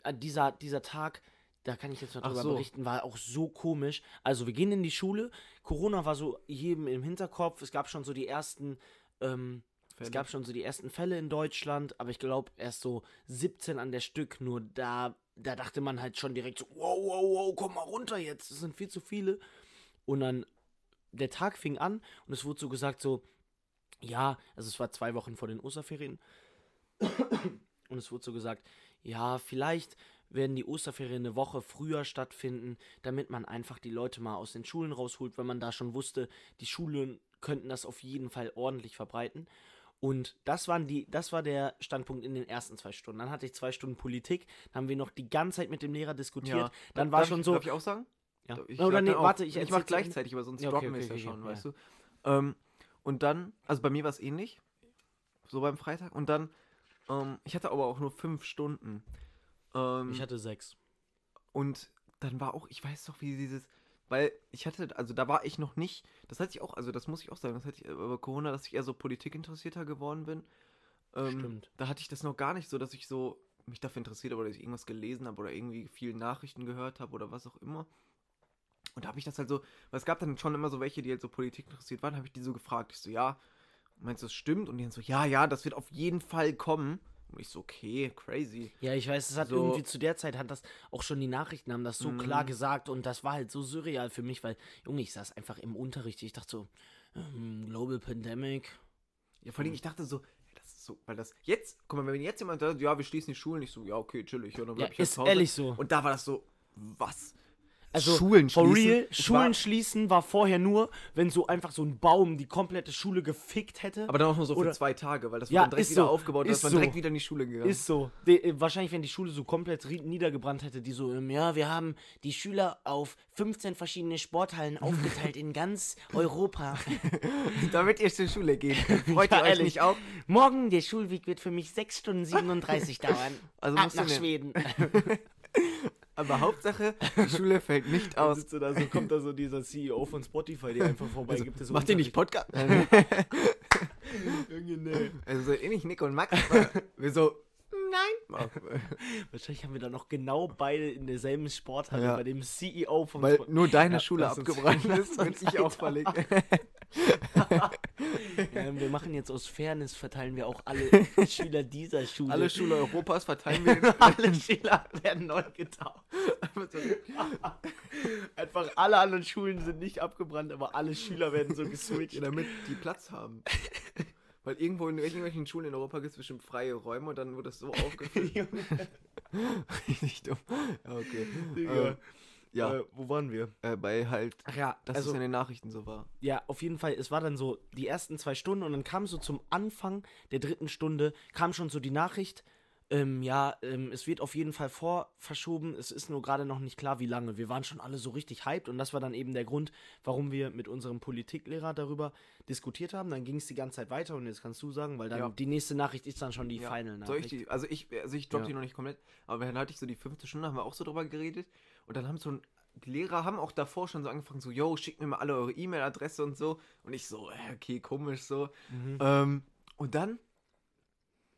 äh, dieser, dieser Tag, da kann ich jetzt noch drüber so. berichten, war auch so komisch. Also wir gehen in die Schule, Corona war so jedem im Hinterkopf, es gab schon so die ersten, ähm, es gab schon so die ersten Fälle in Deutschland, aber ich glaube erst so 17 an der Stück. Nur da, da dachte man halt schon direkt so, wow, wow, wow, komm mal runter jetzt, das sind viel zu viele. Und dann, der Tag fing an und es wurde so gesagt so, ja, also es war zwei Wochen vor den Osterferien. Und es wurde so gesagt, ja, vielleicht werden die Osterferien eine Woche früher stattfinden, damit man einfach die Leute mal aus den Schulen rausholt, weil man da schon wusste, die Schulen könnten das auf jeden Fall ordentlich verbreiten. Und das, waren die, das war der Standpunkt in den ersten zwei Stunden. Dann hatte ich zwei Stunden Politik, dann haben wir noch die ganze Zeit mit dem Lehrer diskutiert. Dann war schon so. Darf ich auch sagen? ja. Ich Oder nee, warte, ich, ich erzähl mach zu Ende. gleichzeitig, aber sonst Ja, okay, droppen wir okay, es ja okay, schon, okay, weißt du. Ähm, und dann, also bei mir war es ähnlich, so beim Freitag. Und dann, ähm, ich hatte aber auch nur fünf Stunden. Ähm, Ich hatte sechs. und dann war auch, ich weiß doch, wie dieses, weil ich hatte, also da war ich noch nicht, das hatte ich auch, also das muss ich auch sagen, das hatte ich über Corona, dass ich eher so politikinteressierter geworden bin. Ähm, Stimmt. Da hatte ich das noch gar nicht so, dass ich so mich dafür interessiert habe oder dass ich irgendwas gelesen habe oder irgendwie viel Nachrichten gehört habe oder was auch immer. Und da habe ich das halt so, weil es gab dann schon immer so welche, die halt so Politik interessiert waren, habe ich die so gefragt. Ich so, ja, meinst du, das stimmt? Und die dann so, ja, ja, das wird auf jeden Fall kommen. Und ich so, okay, crazy. Ja, ich weiß, es hat So. irgendwie zu der Zeit hat das auch schon die Nachrichten haben das so Mhm. klar gesagt und das war halt so surreal für mich, weil Junge, ich saß einfach im Unterricht, ich dachte so ähm, Global Pandemic. Ja, vor allem, ich dachte so, ja, das ist so, weil das jetzt, guck mal, wenn jetzt jemand sagt, ja, wir schließen die Schulen, ich so, ja, okay, chillig, ja, dann Ja, bleib ich halt ist ehrlich so. Und da war das so, was? Also Schulen for schließen? real, Schulen war- schließen war vorher nur, wenn so einfach so ein Baum die komplette Schule gefickt hätte. Aber dann auch nur so für zwei Tage, weil das Ja, wurde dann direkt ist wieder so, aufgebaut und ist man so. direkt wieder in die Schule gegangen. Ist so. De, äh, wahrscheinlich, wenn die Schule so komplett niedergebrannt hätte, die so, ähm, ja, wir haben die Schüler auf 15 verschiedene Sporthallen aufgeteilt in ganz Europa. Damit ihr zur Schule gehen könnt. Freut Ja, ihr euch ehrlich. nicht auch? Morgen, der Schulweg wird für mich 6 Stunden 37 dauern. Also Ab nach Schweden. Aber Hauptsache, die Schule fällt nicht aus. sitzt da so, kommt da so dieser CEO von Spotify, der einfach vorbei Also, gibt. so macht ihr nicht Podcast? Nee. also so ähnlich Nick und Max. Wir so, nein. Wahrscheinlich haben wir da noch genau beide in derselben Sporthalle Ja. bei dem CEO von Weil Spotify. nur deine Ja, Schule abgebrannt ist, uns ich auch verlegt. Ja, wir machen jetzt aus Fairness, verteilen wir auch alle Schüler dieser Schule. Alle Schule Europas verteilen wir. alle Schüler werden neu getauft. Einfach alle anderen Schulen sind nicht abgebrannt, aber alle Schüler werden so geswitcht. damit die Platz haben. Weil irgendwo in irgendwelchen Schulen in Europa gibt es bestimmt freie Räume und dann wird das so aufgefüllt. Richtig dumm. Ja, okay. Digga. Ähm, ja, Äh, wo waren wir? äh, bei halt, Ach ja, dass also, es in den Nachrichten so war. ja, auf jeden Fall, es war dann so die ersten zwei Stunden und dann kam so zum Anfang der dritten Stunde, kam schon so die Nachricht, ähm, ja, ähm, es wird auf jeden Fall vor verschoben, es ist nur gerade noch nicht klar, wie lange. Wir waren schon alle so richtig hyped und das war dann eben der Grund, warum wir mit unserem Politiklehrer darüber diskutiert haben. Dann ging es die ganze Zeit weiter und jetzt kannst du sagen, weil dann Ja. die nächste Nachricht ist dann schon die Ja. Final Soll ich Nachricht. die, also ich, also ich droppe Ja. die noch nicht komplett, aber dann hatte ich so die fünfte Stunde, haben wir auch so drüber geredet und dann haben so ein, die Lehrer haben auch davor schon so angefangen, so, yo, schickt mir mal alle eure E-Mail-Adresse und so und ich so, okay, komisch so. Mhm. Ähm, und dann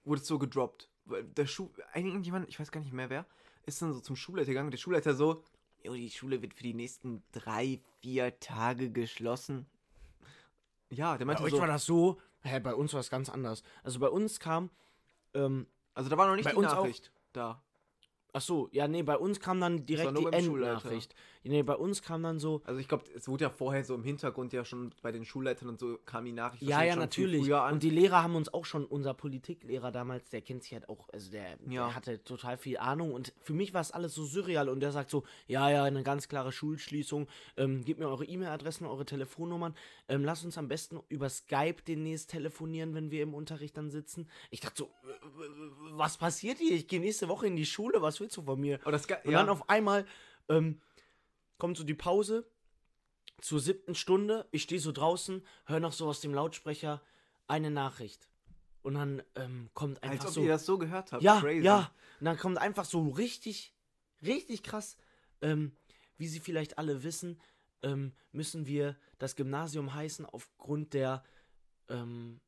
wurde es so gedroppt. Weil Der Schu irgendjemand, ich weiß gar nicht mehr wer, ist dann so zum Schulleiter gegangen der Schulleiter so, jo, die Schule wird für die nächsten drei, vier Tage geschlossen. Ja, der Bei meinte euch so, war das so, hä, bei uns war es ganz anders. Also bei uns kam, ähm, also da war noch nicht bei die uns auch- Nachricht da. Ach so, ja, nee, bei uns kam dann direkt die. Endnachricht. Nee, bei uns kam dann so, Also ich glaube, es wurde ja vorher so im Hintergrund ja schon bei den Schulleitern und so kam die Nachricht ja, ja, natürlich. Und die Lehrer haben uns auch schon, unser Politiklehrer damals, der kennt sich halt auch, also der, Ja. der hatte total viel Ahnung und für mich war es alles so surreal und der sagt so, ja, ja, eine ganz klare Schulschließung, ähm, gebt mir eure E-Mail-Adressen, eure Telefonnummern, ähm, lasst uns am besten über Skype demnächst telefonieren, wenn wir im Unterricht dann sitzen. Ich dachte so, was passiert hier? Ich gehe nächste Woche in die Schule, was willst du von mir? Ge- Und ja, dann auf einmal ähm, kommt so die Pause zur siebten Stunde. Ich stehe so draußen, höre noch so aus dem Lautsprecher eine Nachricht. Und dann ähm, kommt als einfach ob so. ihr das so gehört habt. ja, Crazy. ja. Und dann kommt einfach so richtig, richtig krass. Ähm, wie Sie vielleicht alle wissen, ähm, müssen wir das Gymnasium heißen aufgrund der ähm,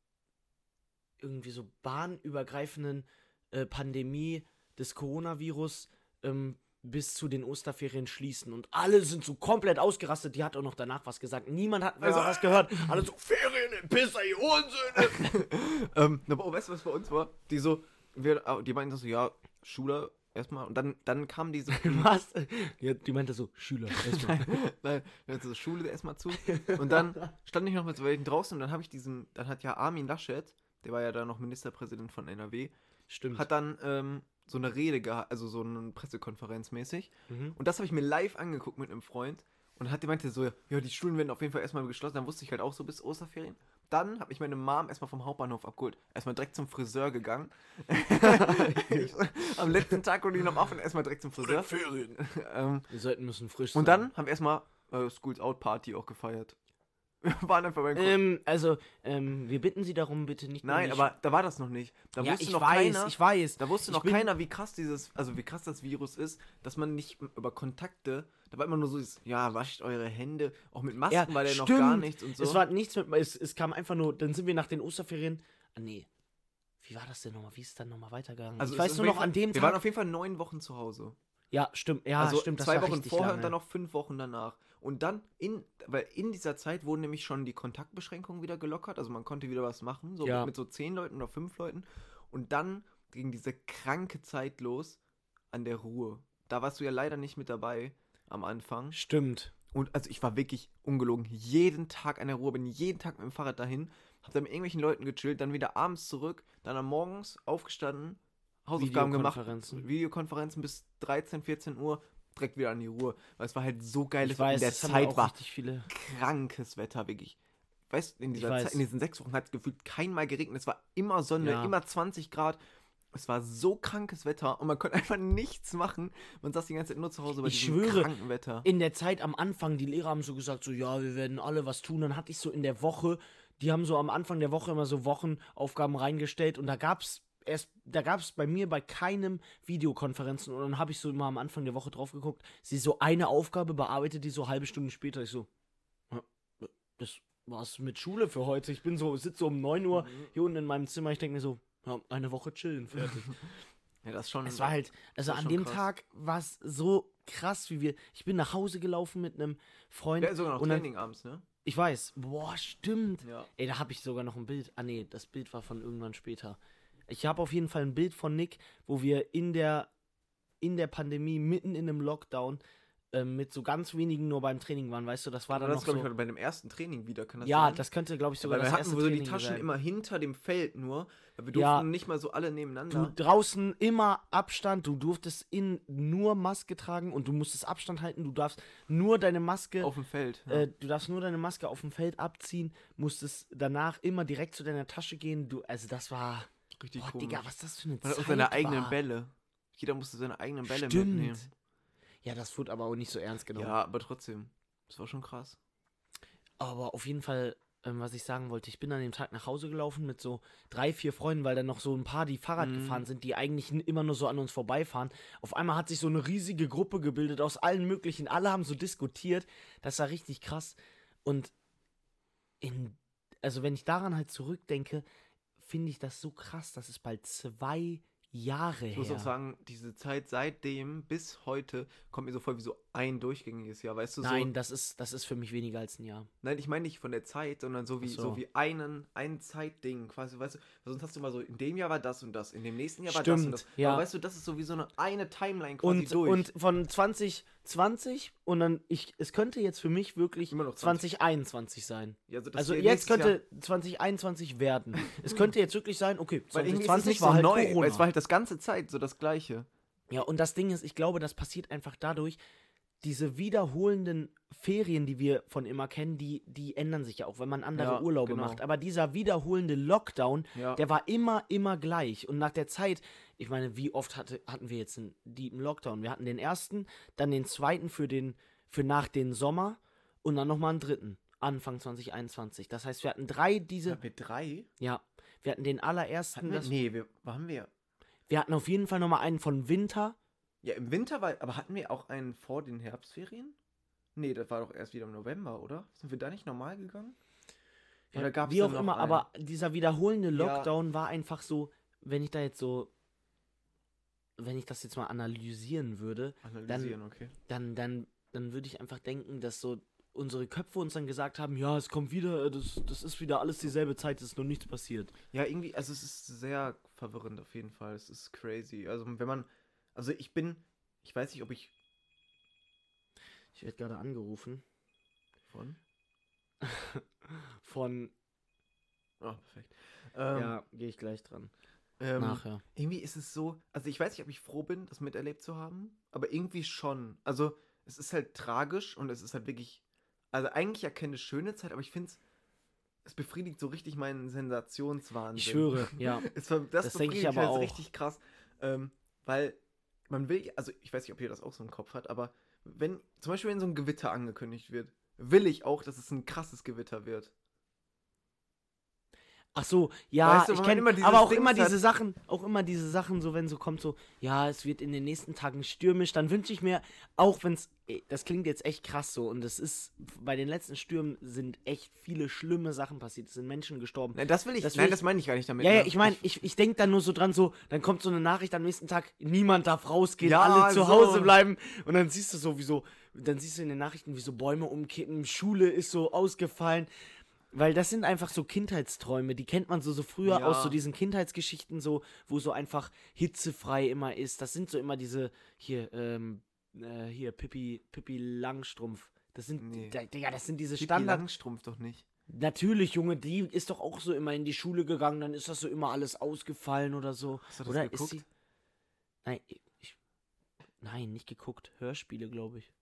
irgendwie so bahnübergreifenden äh, Pandemie des Coronavirus ähm, bis zu den Osterferien schließen. Und alle sind so komplett ausgerastet. Die hat auch noch danach was gesagt. Niemand hat Also, was gehört. Alle so, Ferien in Pisser, ihr Unsöhne. ähm, aber oh, weißt du, was bei uns war? Die so, wir, die meinten so, ja, Schule erstmal. Und dann, dann kam diese. was? Die, die meinte so, Schüler, erstmal. Nein, also Schule erstmal zu. Und dann stand ich noch mit so welchen draußen und dann habe ich diesen, dann hat ja Armin Laschet, der war ja da noch Ministerpräsident von NRW, Stimmt. hat dann ähm, so eine Rede gehabt, also so eine Pressekonferenz mäßig. Mhm. Und das habe ich mir live angeguckt mit einem Freund. Und hat der meinte so, ja, die Schulen werden auf jeden Fall erstmal geschlossen. Dann wusste ich halt auch so bis Osterferien. Dann habe ich meine Mom erstmal vom Hauptbahnhof abgeholt. Erstmal direkt zum Friseur gegangen. Am letzten Tag wurde ich noch offen, erstmal direkt zum Friseur. Ferien. ähm, Die Seiten müssen frisch und sein. dann haben wir erstmal äh, Schools Out Party auch gefeiert. Wir waren einfach beim Ähm, also, ähm, wir bitten Sie darum, bitte nicht Nein, aber da war das noch nicht. Da ja, wusste ich noch weiß, keiner. ich weiß. Da wusste noch keiner, wie krass dieses, also wie krass das Virus ist, dass man nicht über Kontakte Da war immer nur so, dieses, ja, wascht eure Hände. Auch mit Masken Ja, war der noch stimmt. gar nichts und so. Es war nichts mit. Es, es kam einfach nur. Dann sind wir nach den Osterferien. Ah, nee. Wie war das denn nochmal? Wie ist es dann nochmal weitergegangen? also ich weiß nur noch an dem Wir waren Tag. auf jeden Fall neun Wochen zu Hause. Ja, stimmt. Ja, also stimmt. Zwei Wochen vorher lange. und dann noch fünf Wochen danach. Und dann, in, weil in dieser Zeit wurden nämlich schon die Kontaktbeschränkungen wieder gelockert. Also man konnte wieder was machen, so Ja. mit, mit so zehn Leuten oder fünf Leuten. Und dann ging diese kranke Zeit los an der Ruhe. Da warst du ja leider nicht mit dabei am Anfang. Stimmt. Und also ich war wirklich ungelogen. Jeden Tag an der Ruhe, bin jeden Tag mit dem Fahrrad dahin, hab dann mit irgendwelchen Leuten gechillt, dann wieder abends zurück, dann am Morgens aufgestanden, Hausaufgaben gemacht, Videokonferenzen. Bis 13, 14 Uhr, direkt wieder an die Ruhe. Weil es war halt so geil, Ich dass weiß, in der Zeit auch war richtig viele. krankes Wetter, wirklich. Weißt du, in, dieser. Zeit, in diesen sechs Wochen hat es gefühlt keinmal geregnet. Es war immer Sonne, Ja. immer 20 Grad. Es war so krankes Wetter und man konnte einfach nichts machen. Man saß die ganze Zeit nur zu Hause bei Ich diesem schwöre, kranken Wetter. In der Zeit am Anfang, die Lehrer haben so gesagt, so, ja, wir werden alle was tun. Dann hatte ich so in der Woche, die haben so am Anfang der Woche immer so Wochenaufgaben reingestellt und da gab's erst, da gab's bei mir bei keinem Videokonferenzen und dann habe ich so immer am Anfang der Woche drauf geguckt, sie so eine Aufgabe bearbeitet, die so halbe Stunde später, ich so, das war's mit Schule für heute. Ich bin so, sitze so um 9 Uhr hier unten in meinem Zimmer, ich denke mir so, ja, eine Woche chillen, fertig. Ja, das schon. Es war halt, also an dem krass. Tag war es so krass, wie wir. Ich bin nach Hause gelaufen mit einem Freund. Ja, sogar noch und dann- Training abends, ne? Ich weiß. Boah, stimmt. Ja. Ey, da habe ich sogar noch ein Bild. Ah nee, das Bild war von irgendwann später. Ich habe auf jeden Fall ein Bild von Nick, wo wir in der in der Pandemie mitten in einem Lockdown ähm, mit so ganz wenigen nur beim Training waren, weißt du, das war dann das noch glaube so. ich bei dem ersten Training wieder, kann das ja, sein? das könnte glaube ich sogar Weil wir das hatten erste so die Taschen sein. immer hinter dem Feld nur. Weil wir durften Ja. nicht mal so alle Du nebeneinander. draußen immer Abstand, du durftest in nur Maske tragen und du musstest Abstand halten, du darfst nur deine Maske auf dem Feld. Ja. Äh, du darfst nur deine Maske auf dem Feld abziehen, musstest danach immer direkt zu deiner Tasche gehen. Du, also das war. Richtig Boah, komisch. Digga, was das für eine Zeit auch seine eigenen. Bälle. Jeder musste seine eigenen Bälle Stimmt. mitnehmen. Ja, das wurde aber auch nicht so ernst genommen. Ja, aber trotzdem. Das war schon krass. Aber auf jeden Fall, ähm, was ich sagen wollte, ich bin an dem Tag nach Hause gelaufen mit so drei, vier Freunden, weil dann noch so ein paar, die Fahrrad Mhm. gefahren sind, die eigentlich immer nur so an uns vorbeifahren. Auf einmal hat sich so eine riesige Gruppe gebildet aus allen möglichen. Alle haben so diskutiert. Das war richtig krass. Und in, also wenn ich daran halt zurückdenke, finde ich das so krass. Das ist bald zwei Jahre Ich her. muss auch sagen, diese Zeit seitdem bis heute kommt mir so vor wie so ein durchgängiges Jahr, weißt du? Nein, So, das ist, das ist für mich weniger als ein Jahr. nein, ich meine nicht von der Zeit, sondern so wie, so. so. wie einen, ein Zeitding, quasi, weißt du? Sonst hast du mal so, in dem Jahr war das und das, in dem nächsten Jahr war das und das. ja. Aber weißt du, das ist so wie so eine, eine Timeline quasi Und, durch. und von 2020 und dann, ich, es könnte jetzt für mich wirklich Immer noch 20. 2021 sein. ja, also Also jetzt nächstes Jahr- könnte 2021 werden. es könnte jetzt wirklich sein, okay, Weil irgendwie ist es 2020 nicht war so halt neu, Corona. es war halt das ganze Zeit so das Gleiche. Ja, und das Ding ist, ich glaube, das passiert einfach dadurch, diese wiederholenden Ferien, die wir von immer kennen, die, die ändern sich ja auch, wenn man andere Ja, Urlaube genau. macht. Aber dieser wiederholende Lockdown, Ja. der war immer, immer gleich. Und nach der Zeit, ich meine, wie oft hatte, hatten wir jetzt einen deepen Lockdown? Wir hatten den ersten, dann den zweiten für, den, für nach den Sommer und dann nochmal einen dritten, Anfang 2021. Das heißt, wir hatten drei diese, mit drei? ja, wir hatten den allerersten, Hatten wir, das, nee, wir, haben wir. wir hatten auf jeden Fall nochmal einen von Winter. Ja, im Winter war, aber hatten wir auch einen vor den Herbstferien? Nee, das war doch erst wieder im November, oder? Sind wir da nicht normal gegangen? Oder gab's Wie auch immer, einen? aber dieser wiederholende Ja. Lockdown war einfach so, wenn ich da jetzt so, wenn ich das jetzt mal analysieren würde, Analysieren, okay. dann, dann, dann würde ich einfach denken, dass so unsere Köpfe uns dann gesagt haben, ja, es kommt wieder, das, das ist wieder alles dieselbe Zeit, es ist noch nichts passiert. Ja, irgendwie, also es ist sehr verwirrend auf jeden Fall. Es ist crazy. Also wenn man, also ich bin, ich weiß nicht, ob ich Ich werde gerade angerufen von. von, Oh, perfekt. Ähm, ja, gehe ich gleich dran. Ähm, Nachher. Irgendwie ist es so, also ich weiß nicht, ob ich froh bin, das miterlebt zu haben, aber irgendwie schon. Also es ist halt tragisch und es ist halt wirklich, also eigentlich ja keine schöne Zeit, aber ich finde es, es befriedigt so richtig meinen Sensationswahnsinn. Ich schwöre, ja. Es das Das denk ich aber halt auch. richtig krass, ähm, weil man will, also ich weiß nicht, ob ihr das auch so im Kopf hat, aber wenn, zum Beispiel wenn so ein Gewitter angekündigt wird, will ich auch, dass es ein krasses Gewitter wird. Ach so, ja, Weißt du, ich kenne aber auch Dings immer hat- diese Sachen, auch immer diese Sachen, so wenn so kommt so, ja, es wird in den nächsten Tagen stürmisch, dann wünsche ich mir, auch wenn es, das klingt jetzt echt krass so und es ist, bei den letzten Stürmen sind echt viele schlimme Sachen passiert, es sind Menschen gestorben. Nein, das will ich, Das will nein, ich- das meine ich gar nicht damit. Ja, ja, ne? ich meine, ich, ich denke dann nur so dran, so, dann kommt so eine Nachricht am nächsten Tag, niemand darf rausgehen, Ja, alle zu so. Hause bleiben. Und dann siehst du so, wie so, dann siehst du in den Nachrichten, wie so Bäume umkippen, Schule ist so ausgefallen. Weil das sind einfach so Kindheitsträume, die kennt man so, so früher Ja. aus so diesen Kindheitsgeschichten, so, wo so einfach hitzefrei immer ist. Das sind so immer diese, hier, ähm, äh, hier, Pippi, Pippi Langstrumpf. Das sind, Nee. da- Digga, das sind diese Pippi Standard, Langstrumpf doch nicht. Natürlich, Junge, die ist doch auch so immer in die Schule gegangen, dann ist das so immer alles ausgefallen oder so. Hast du das oder geguckt? ist sie. Nein, ich, ich. Nein, nicht geguckt. Hörspiele, glaube ich.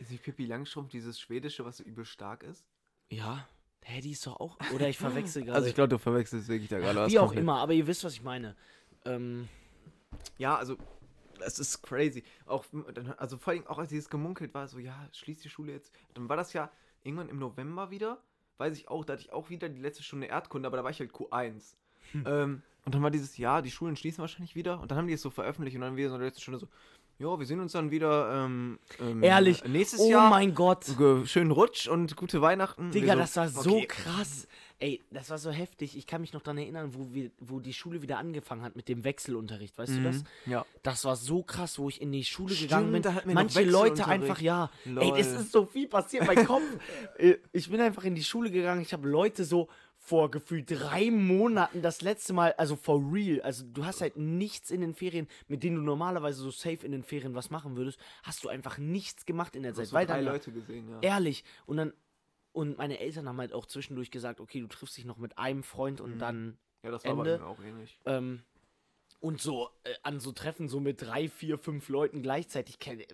Ist nicht Pippi Langstrumpf dieses Schwedische, was so übel stark ist? Ja. Hä, die ist doch auch. Oder ich verwechsel gerade. Also ich glaube, du verwechselst wirklich da gerade was. Wie auch immer, aber ihr wisst, was ich meine. Ähm, Ja, also das ist crazy. Auch also vor allem auch als dieses gemunkelt war, so ja, schließt die Schule jetzt. Dann war das ja irgendwann im November wieder. Weiß ich auch, da hatte ich auch wieder die letzte Stunde Erdkunde, aber da war ich halt Q1. Hm. Ähm, und dann war dieses Jahr, die Schulen schließen wahrscheinlich wieder. Und dann haben die es so veröffentlicht und dann wieder so in der letzten Stunde so, ja, wir sehen uns dann wieder ähm, ähm, ehrlich. nächstes oh Jahr. mein Gott. Schönen Rutsch und gute Weihnachten. Digga, Wir das war so okay. krass. Ey, das war so heftig. Ich kann mich noch daran erinnern, wo, wir, wo die Schule wieder angefangen hat mit dem Wechselunterricht. Weißt du das? Mhm, Ja. Das war so krass, wo ich in die Schule Stimmt, gegangen bin. Manche Leute einfach, ja. Ey, Lol. es ist so viel passiert. Mein Kopf. Äh, ich bin einfach in die Schule gegangen. Ich habe Leute so vor gefühlt drei Monaten das letzte Mal, also for real, also du hast halt nichts in den Ferien, mit denen du normalerweise so safe in den Ferien was machen würdest, hast du einfach nichts gemacht in der Du Zeit. hast Weil drei dann, Leute gesehen, ja. ehrlich. Und dann, und meine Eltern haben halt auch zwischendurch gesagt, okay, du triffst dich noch mit einem Freund und Mhm. dann Ja, das war Ende. bei mir auch ähnlich. ähm, und so äh, an so Treffen so mit drei, vier, fünf Leuten gleichzeitig kenn- äh,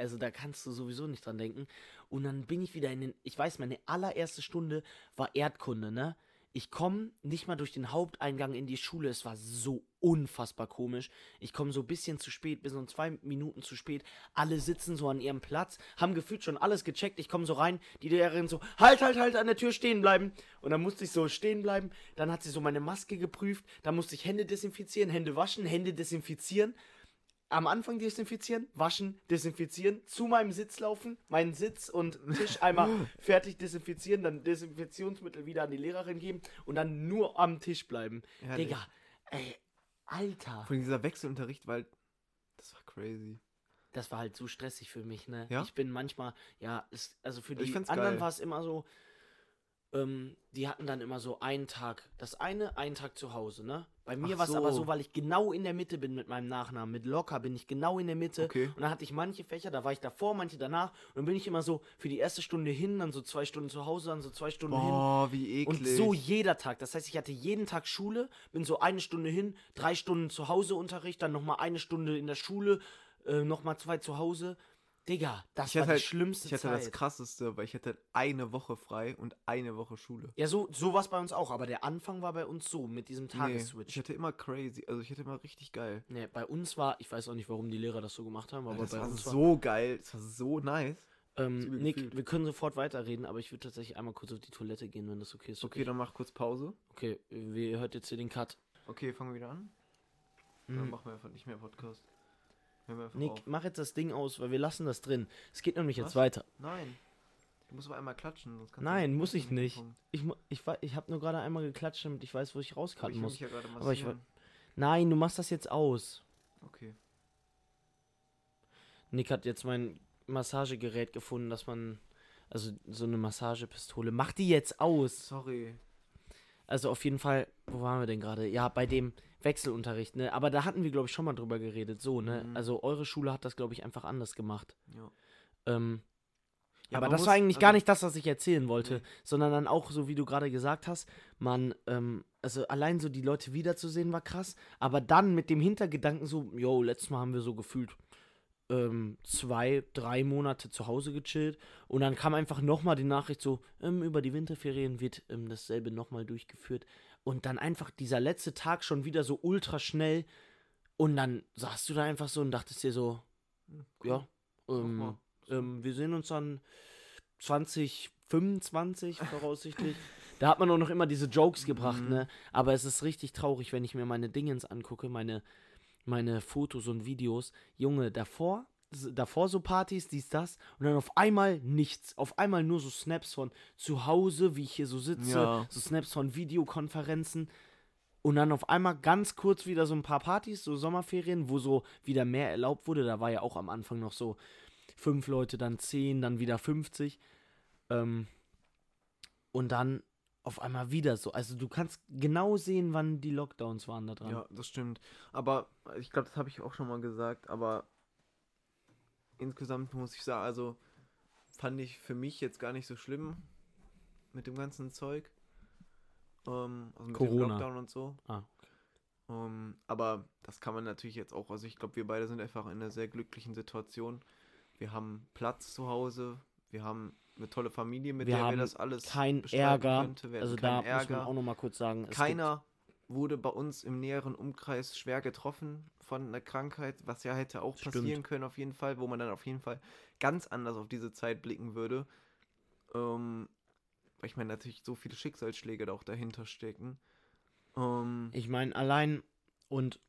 Also da kannst du sowieso nicht dran denken. Und dann bin ich wieder in den. Ich weiß, meine allererste Stunde war Erdkunde, ne? Ich komme nicht mal durch den Haupteingang in die Schule. Es war so unfassbar komisch. Ich komme so ein bisschen zu spät, bis um zwei Minuten zu spät. Alle sitzen so an ihrem Platz, haben gefühlt schon alles gecheckt. Ich komme so rein, die Lehrerin so, halt, halt, halt, an der Tür stehen bleiben. Und dann musste ich so stehen bleiben. Dann hat sie so meine Maske geprüft. Dann musste ich Hände desinfizieren, Hände waschen, Hände desinfizieren. Am Anfang desinfizieren, waschen, desinfizieren, zu meinem Sitz laufen, meinen Sitz und Tisch einmal fertig desinfizieren, dann Desinfektionsmittel wieder an die Lehrerin geben und dann nur am Tisch bleiben. Ehrlich. Digga, ey, Alter. Von dieser Wechselunterricht, weil das war crazy. Das war halt so stressig für mich, ne? Ja? Ich bin manchmal, ja, es, also für die anderen war es immer so, ähm, die hatten dann immer so einen Tag, das eine, einen Tag zu Hause, ne? Bei mir war es aber so. so, weil ich genau in der Mitte bin mit meinem Nachnamen. Mit Locker bin ich genau in der Mitte. Okay. Und dann hatte ich manche Fächer, da war ich davor, manche danach. Und dann bin ich immer so für die erste Stunde hin, dann so zwei Stunden zu Hause, dann so zwei Stunden hin. Boah, wie eklig. Und so jeder Tag. Das heißt, ich hatte jeden Tag Schule, bin so eine Stunde hin, drei Stunden zu Hause Unterricht, dann nochmal eine Stunde in der Schule, äh, nochmal zwei zu Hause. Digga, das ich war die halt, schlimmste ich hatte Zeit. das krasseste, weil ich hatte eine Woche frei und eine Woche Schule. ja, so, so war es bei uns auch, aber der Anfang war bei uns so, mit diesem Nee, Tagesswitch. ich hatte immer crazy, also ich hatte immer richtig geil. Nee, bei uns war, ich weiß auch nicht, warum die Lehrer das so gemacht haben, aber das bei war uns so geil, das war so nice. war. Ähm, Nick, gefühlt. wir können sofort weiterreden, aber ich würde tatsächlich einmal kurz auf die Toilette gehen, wenn das okay ist. Okay, dann mach kurz Pause. Okay, wir hört jetzt hier den Cut. Okay, fangen wir wieder an. Dann Mhm. machen wir einfach nicht mehr Podcast. Nick, auf. mach jetzt das Ding aus, weil wir lassen das drin. Es geht nämlich jetzt Was? weiter. Nein. Du musst aber einmal klatschen, sonst kannst Nein, muss ich nicht. Ich, ich, ich habe nur gerade einmal geklatscht, damit ich weiß, wo ich will muss. ja Aber ich. Nein, du machst das jetzt aus. Okay. Nick hat jetzt mein Massagegerät gefunden, dass man. Also so eine Massagepistole. Mach die jetzt aus. Sorry. Also auf jeden Fall, wo waren wir denn gerade? Ja, bei dem Wechselunterricht, ne? Aber da hatten wir, glaube ich, schon mal drüber geredet. So, ne? Mhm. Also eure Schule hat das, glaube ich, einfach anders gemacht. Ja. Ähm, Ja, aber das muss- war eigentlich also- gar nicht das, was ich erzählen wollte, Nee. sondern dann auch, so wie du gerade gesagt hast, man, ähm, also allein so die Leute wiederzusehen war krass, aber dann mit dem Hintergedanken so, yo, letztes Mal haben wir so gefühlt ähm, zwei, drei Monate zu Hause gechillt und dann kam einfach nochmal die Nachricht so, ähm, über die Winterferien wird ähm, dasselbe nochmal durchgeführt und dann einfach dieser letzte Tag schon wieder so ultra schnell und dann saßt du da einfach so und dachtest dir so, Hm, ja, ähm, ähm, wir sehen uns dann 2025 voraussichtlich. Da hat man auch noch immer diese Jokes gebracht, Mhm. ne? Aber es ist richtig traurig, wenn ich mir meine Dingens angucke, meine, meine Fotos und Videos. Junge, davor, davor so Partys, dies, das. Und dann auf einmal nichts. Auf einmal nur so Snaps von zu Hause, wie ich hier so sitze. Ja. So Snaps von Videokonferenzen. Und dann auf einmal ganz kurz wieder so ein paar Partys, so Sommerferien, wo so wieder mehr erlaubt wurde. Da war ja auch am Anfang noch so fünf Leute, dann zehn, dann wieder 50. Ähm, und dann auf einmal wieder so. Also du kannst genau sehen, wann die Lockdowns waren da dran. Ja, das stimmt. Aber ich glaube, das habe ich auch schon mal gesagt, aber insgesamt muss ich sagen, also fand ich für mich jetzt gar nicht so schlimm mit dem ganzen Zeug. Ähm, also mit dem Corona. Lockdown und so. Ah. Ähm, aber das kann man natürlich jetzt auch, also ich glaube, wir beide sind einfach in einer sehr glücklichen Situation. Wir haben Platz zu Hause, wir haben eine tolle Familie, mit Wir der wir das alles Kein Ärger. könnte. Wir also da keinen muss man auch noch mal kurz sagen. keiner wurde bei uns im näheren Umkreis schwer getroffen von einer Krankheit, was ja hätte auch Stimmt. passieren können auf jeden Fall, wo man dann auf jeden Fall ganz anders auf diese Zeit blicken würde. Ähm, weil ich meine natürlich so viele Schicksalsschläge da auch dahinter stecken. Ähm, ich meine, allein und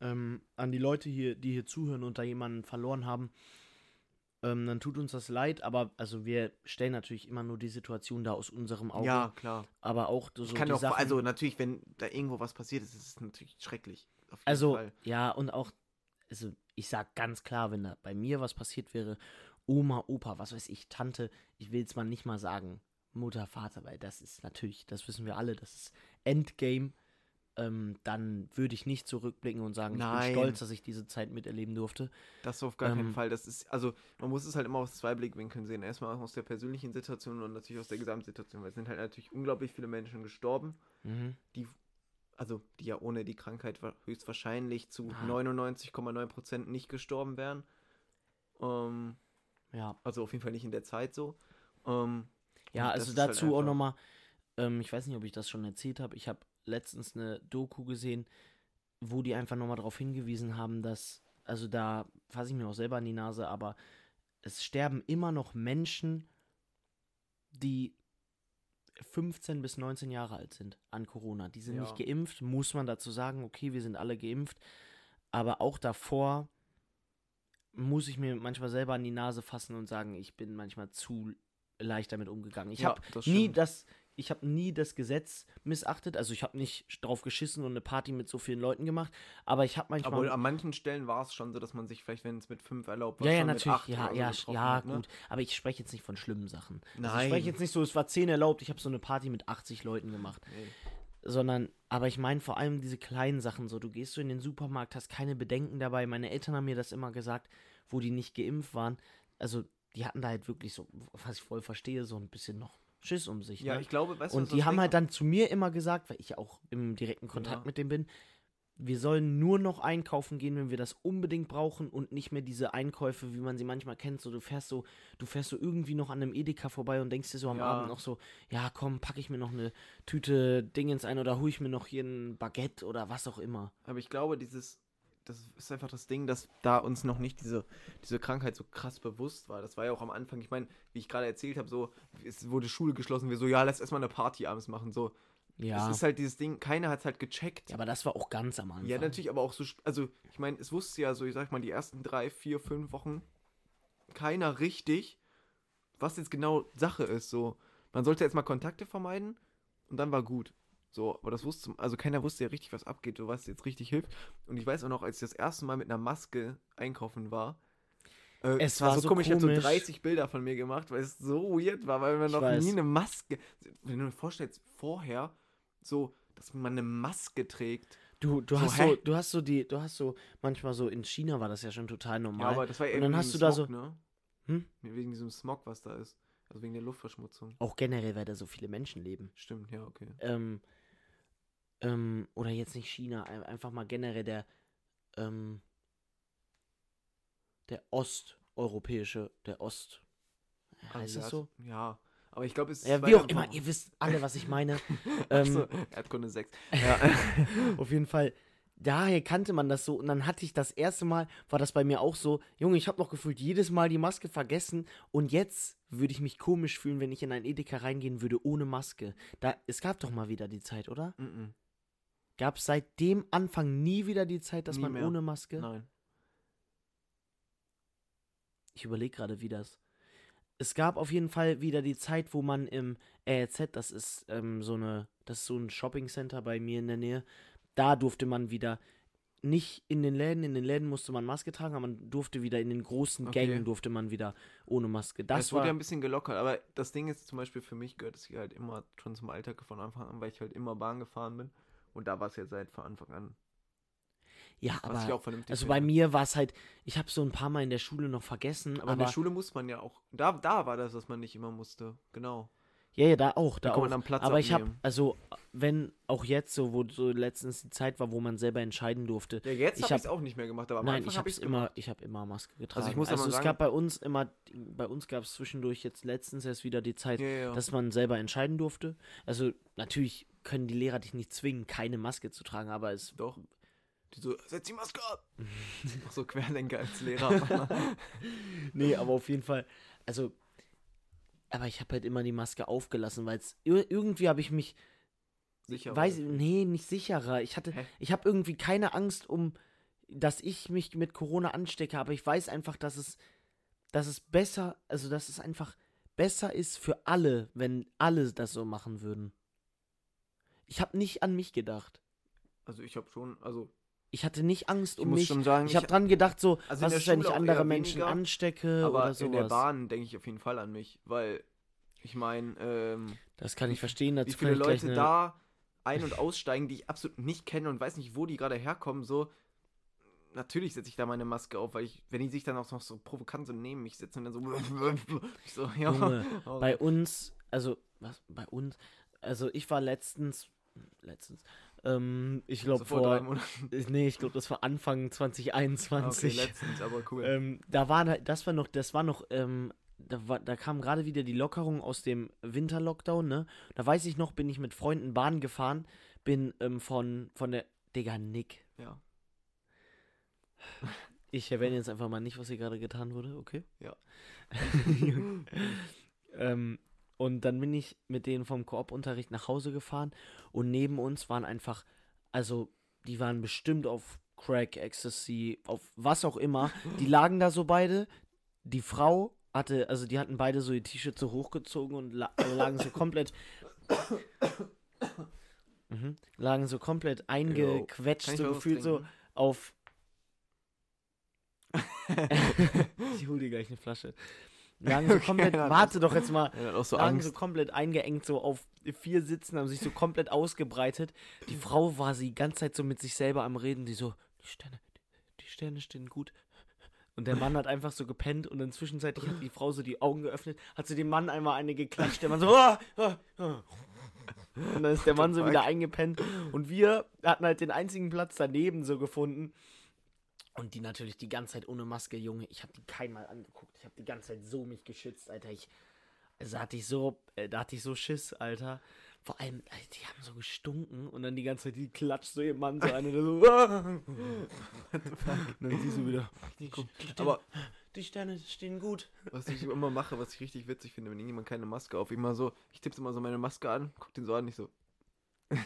ähm, an die Leute hier, die hier zuhören und da jemanden verloren haben, ähm, dann tut uns das leid, aber also wir stellen natürlich immer nur die Situation da aus unserem Auge. ja, klar. Aber auch so Ich kann die auch, Sachen, also natürlich, wenn da irgendwo was passiert ist, ist es natürlich schrecklich. Also, Fall. ja, und auch, also ich sag ganz klar, wenn da bei mir was passiert wäre, Oma, Opa, was weiß ich, Tante, ich will jetzt mal nicht mal sagen, Mutter, Vater, weil das ist natürlich, das wissen wir alle, das ist Endgame. Ähm, dann würde ich nicht zurückblicken und sagen, ich Nein. bin stolz, dass ich diese Zeit miterleben durfte. Das auf gar keinen Ähm, Fall. Das ist, also, man muss es halt immer aus zwei Blickwinkeln sehen. Erstmal aus der persönlichen Situation und natürlich aus der Gesamtsituation, weil es sind halt natürlich unglaublich viele Menschen gestorben, Mhm. die, also, die ja ohne die Krankheit wa- höchstwahrscheinlich zu Ah. 99,9% nicht gestorben wären. Ähm, Ja, also auf jeden Fall nicht in der Zeit so. Ähm, Ja, also halt dazu auch einfach- nochmal, ähm, ich weiß nicht, ob ich das schon erzählt habe, ich habe letztens eine Doku gesehen, wo die einfach nochmal darauf hingewiesen haben, dass, also da fasse ich mir auch selber an die Nase, aber es sterben immer noch Menschen, die 15 bis 19 Jahre alt sind an Corona. Die sind Ja. nicht geimpft, muss man dazu sagen, okay, wir sind alle geimpft, aber auch davor muss ich mir manchmal selber an die Nase fassen und sagen, ich bin manchmal zu leicht damit umgegangen. Ich Ja, habe nie das, ich habe nie das Gesetz missachtet. Also ich habe nicht drauf geschissen und eine Party mit so vielen Leuten gemacht. Aber ich habe manchmal. aber an manchen Stellen war es schon so, dass man sich vielleicht, wenn es mit fünf erlaubt war, ja, ja, schon natürlich. mit acht Ja, oder so ja, ja, hat, ne? gut. Aber ich spreche jetzt nicht von schlimmen Sachen. Also ich Nein. spreche jetzt nicht so, es war 10 erlaubt, ich habe so eine Party mit 80 Leuten gemacht. Nee. Sondern, aber ich meine vor allem diese kleinen Sachen so. Du gehst so in den Supermarkt, hast keine Bedenken dabei. Meine Eltern haben mir das immer gesagt, wo die nicht geimpft waren. Also, die hatten da halt wirklich so, was ich voll verstehe, so ein bisschen noch Schiss um sich. Ja, ne? ich glaube, weißt du, Und die haben halt dann zu mir immer gesagt, weil ich ja auch im direkten Kontakt Ja. mit dem bin, wir sollen nur noch einkaufen gehen, wenn wir das unbedingt brauchen und nicht mehr diese Einkäufe, wie man sie manchmal kennt. So, du fährst so, du fährst so irgendwie noch an einem Edeka vorbei und denkst dir so am Ja. Abend noch so, ja komm, packe ich mir noch eine Tüte Dingens ein oder hole ich mir noch hier ein Baguette oder was auch immer. Aber ich glaube, dieses, das ist einfach das Ding, dass da uns noch nicht diese, diese Krankheit so krass bewusst war. Das war ja auch am Anfang, ich meine, wie ich gerade erzählt habe, so, es wurde Schule geschlossen, wir so, ja, lass erstmal eine Party abends machen. So, Ja. es ist halt dieses Ding, keiner hat es halt gecheckt. ja, aber das war auch ganz am Anfang. Ja, natürlich, aber auch so, also ich meine, es wusste ja so, ich sag mal, die ersten drei, vier, fünf Wochen keiner richtig, was jetzt genau Sache ist. So, man sollte jetzt mal Kontakte vermeiden und dann war gut. So, aber das wusste, also keiner wusste ja richtig, was abgeht, so was jetzt richtig hilft. Und ich weiß auch noch, als ich das erste Mal mit einer Maske einkaufen war, äh, Es war so komisch, ich habe so komisch. 30 Bilder von mir gemacht, weil es so weird war, weil man Ich noch weiß. nie eine Maske, wenn du dir vorstellst, vorher, so, dass man eine Maske trägt. Du, du So, hast hä? so, du hast so die, du hast so, manchmal so in China war das ja schon total normal. Ja, aber das war ja Und dann hast du da Smog, so- ne? Hm? Wegen diesem Smog, was da ist. Also wegen der Luftverschmutzung. Auch generell, weil da so viele Menschen leben. Stimmt, ja, okay. Ähm, ähm, oder jetzt nicht China, ein- einfach mal generell der, ähm, der osteuropäische, der Ost. Heißt das Asiat- so? Ja. Aber ich glaube, es ist. Ja, wie auch immer, ihr wisst alle, was ich meine. Ähm, Erdkunde 6. Ja. auf jeden Fall, daher kannte man das so und dann hatte ich das erste Mal, war das bei mir auch so, Junge, ich habe noch gefühlt jedes Mal die Maske vergessen und jetzt würde ich mich komisch fühlen, wenn ich in ein Edeka reingehen würde ohne Maske. Da, es gab doch mal wieder die Zeit, oder? Mhm. Gab es seit dem Anfang nie wieder die Zeit, dass Nie man mehr. ohne Maske? Nein. Ich überlege gerade, wie das. Es gab auf jeden Fall wieder die Zeit, wo man im RZ, das ist ähm, so eine, das ist so ein Shopping-Center bei mir in der Nähe, da durfte man wieder nicht in den Läden, in den Läden musste man Maske tragen, aber man durfte wieder in den großen Okay. Gängen durfte man wieder ohne Maske. Das es wurde war ja ein bisschen gelockert, aber das Ding ist zum Beispiel für mich gehört es hier halt immer schon zum Alltag von Anfang an, weil ich halt immer Bahn gefahren bin. Und da war es ja seit von Anfang an. ja, Was ich aber auch vernünftig also finde. bei mir war es halt, ich habe so ein paar Mal in der Schule noch vergessen, Aber, aber, in der Schule muss man ja auch. Da, da war das, was man nicht immer musste. Genau. Ja, ja, da auch, da Da auch. man dann Platz Aber ich habe, also wenn auch jetzt so, wo so letztens die Zeit war, wo man selber entscheiden durfte, Ja, jetzt habe ich es hab- auch nicht mehr gemacht, aber Nein, ich habe es immer, ich habe immer Maske getragen. Also Also, ich muss aber es sagen- gab bei uns immer, bei uns gab es zwischendurch jetzt letztens erst wieder die Zeit, Ja, ja. dass man selber entscheiden durfte. Also natürlich können die Lehrer dich nicht zwingen, keine Maske zu tragen, aber es, Doch. Die so, setz die Maske ab! So Querlenker als Lehrer. nee, aber auf jeden Fall, also, aber ich habe halt immer die Maske aufgelassen, weil es irgendwie habe ich mich, Sicher. weiß, nee, nicht sicherer. Ich hatte, Hä? ich habe irgendwie keine Angst um, dass ich mich mit Corona anstecke, aber ich weiß einfach, dass es, dass es besser, also dass es einfach besser ist für alle, wenn alle das so machen würden. Ich habe nicht an mich gedacht. Also ich habe schon, also Ich hatte nicht Angst um mich. sagen, ich habe dran gedacht, so, Also was ist, wenn ich andere Menschen weniger, anstecke aber oder sowas. in der Bahn denke ich auf jeden Fall an mich, weil ich meine, ähm, das kann ich verstehen. Dazu wie viele Leute eine- da ein- und aussteigen, die ich absolut nicht kenne und weiß nicht, wo die gerade herkommen, so. Natürlich setze ich da meine Maske auf, weil ich, wenn die sich dann auch noch so provokant so neben mich setzen und dann so. So, ja. Junge, oh, Bei uns, also, was, bei uns, also ich war letztens, letztens, ähm, ich glaube so vor drei vor, Monaten. nee, ich glaube, das war Anfang Okay, 2021. letztens, aber cool. ähm, da war, das war noch, das war noch, ähm, da, war, da kam gerade wieder die Lockerung aus dem Winterlockdown, ne? Da weiß ich noch, bin ich mit Freunden Bahn gefahren, bin ähm, von, von der, Digga, Nick. ja. Ich erwähne jetzt einfach mal nicht, was hier gerade getan wurde, okay? Ja. ähm, und dann bin ich mit denen vom Koop-Unterricht nach Hause gefahren und neben uns waren einfach, also die waren bestimmt auf Crack, Ecstasy, auf was auch immer. Die lagen da so beide. Die Frau hatte, also die hatten beide so die T-Shirts so hochgezogen und la äh, lagen so komplett. mhm, lagen so komplett eingequetscht, so gefühlt so auf. ich hol dir gleich eine Flasche. Lagen so Okay, komplett, ja, warte doch jetzt mal, auch so lagen Angst. so komplett eingeengt, so auf vier Sitzen, haben sich so komplett ausgebreitet. Die Frau war sie die ganze Zeit so mit sich selber am Reden, die so, die Sterne, die Sterne stehen gut. Und der Mann hat einfach so gepennt und zwischenzeitlich hat die Frau so die Augen geöffnet, hat sie dem Mann einmal eine geklatscht, der Mann so, ah, ah, ah. Und dann ist der Mann so wieder eingepennt. Und wir hatten halt den einzigen Platz daneben so gefunden. Und die natürlich die ganze Zeit ohne Maske, Junge. Ich habe die keinmal angeguckt. Ich habe die ganze Zeit so mich geschützt, Alter. Ich, also hatte ich so, äh, da hatte ich so Schiss, Alter. Vor allem, äh, die haben so gestunken und dann die ganze Zeit, die klatscht so ihr Mann so eine, der so, dann sie so wieder, die, die, Sterne, Aber die Sterne stehen gut. was ich immer mache, was ich richtig witzig finde, wenn irgendjemand keine Maske auf, immer so, ich tippe immer so meine Maske an, guck den so an, ich so,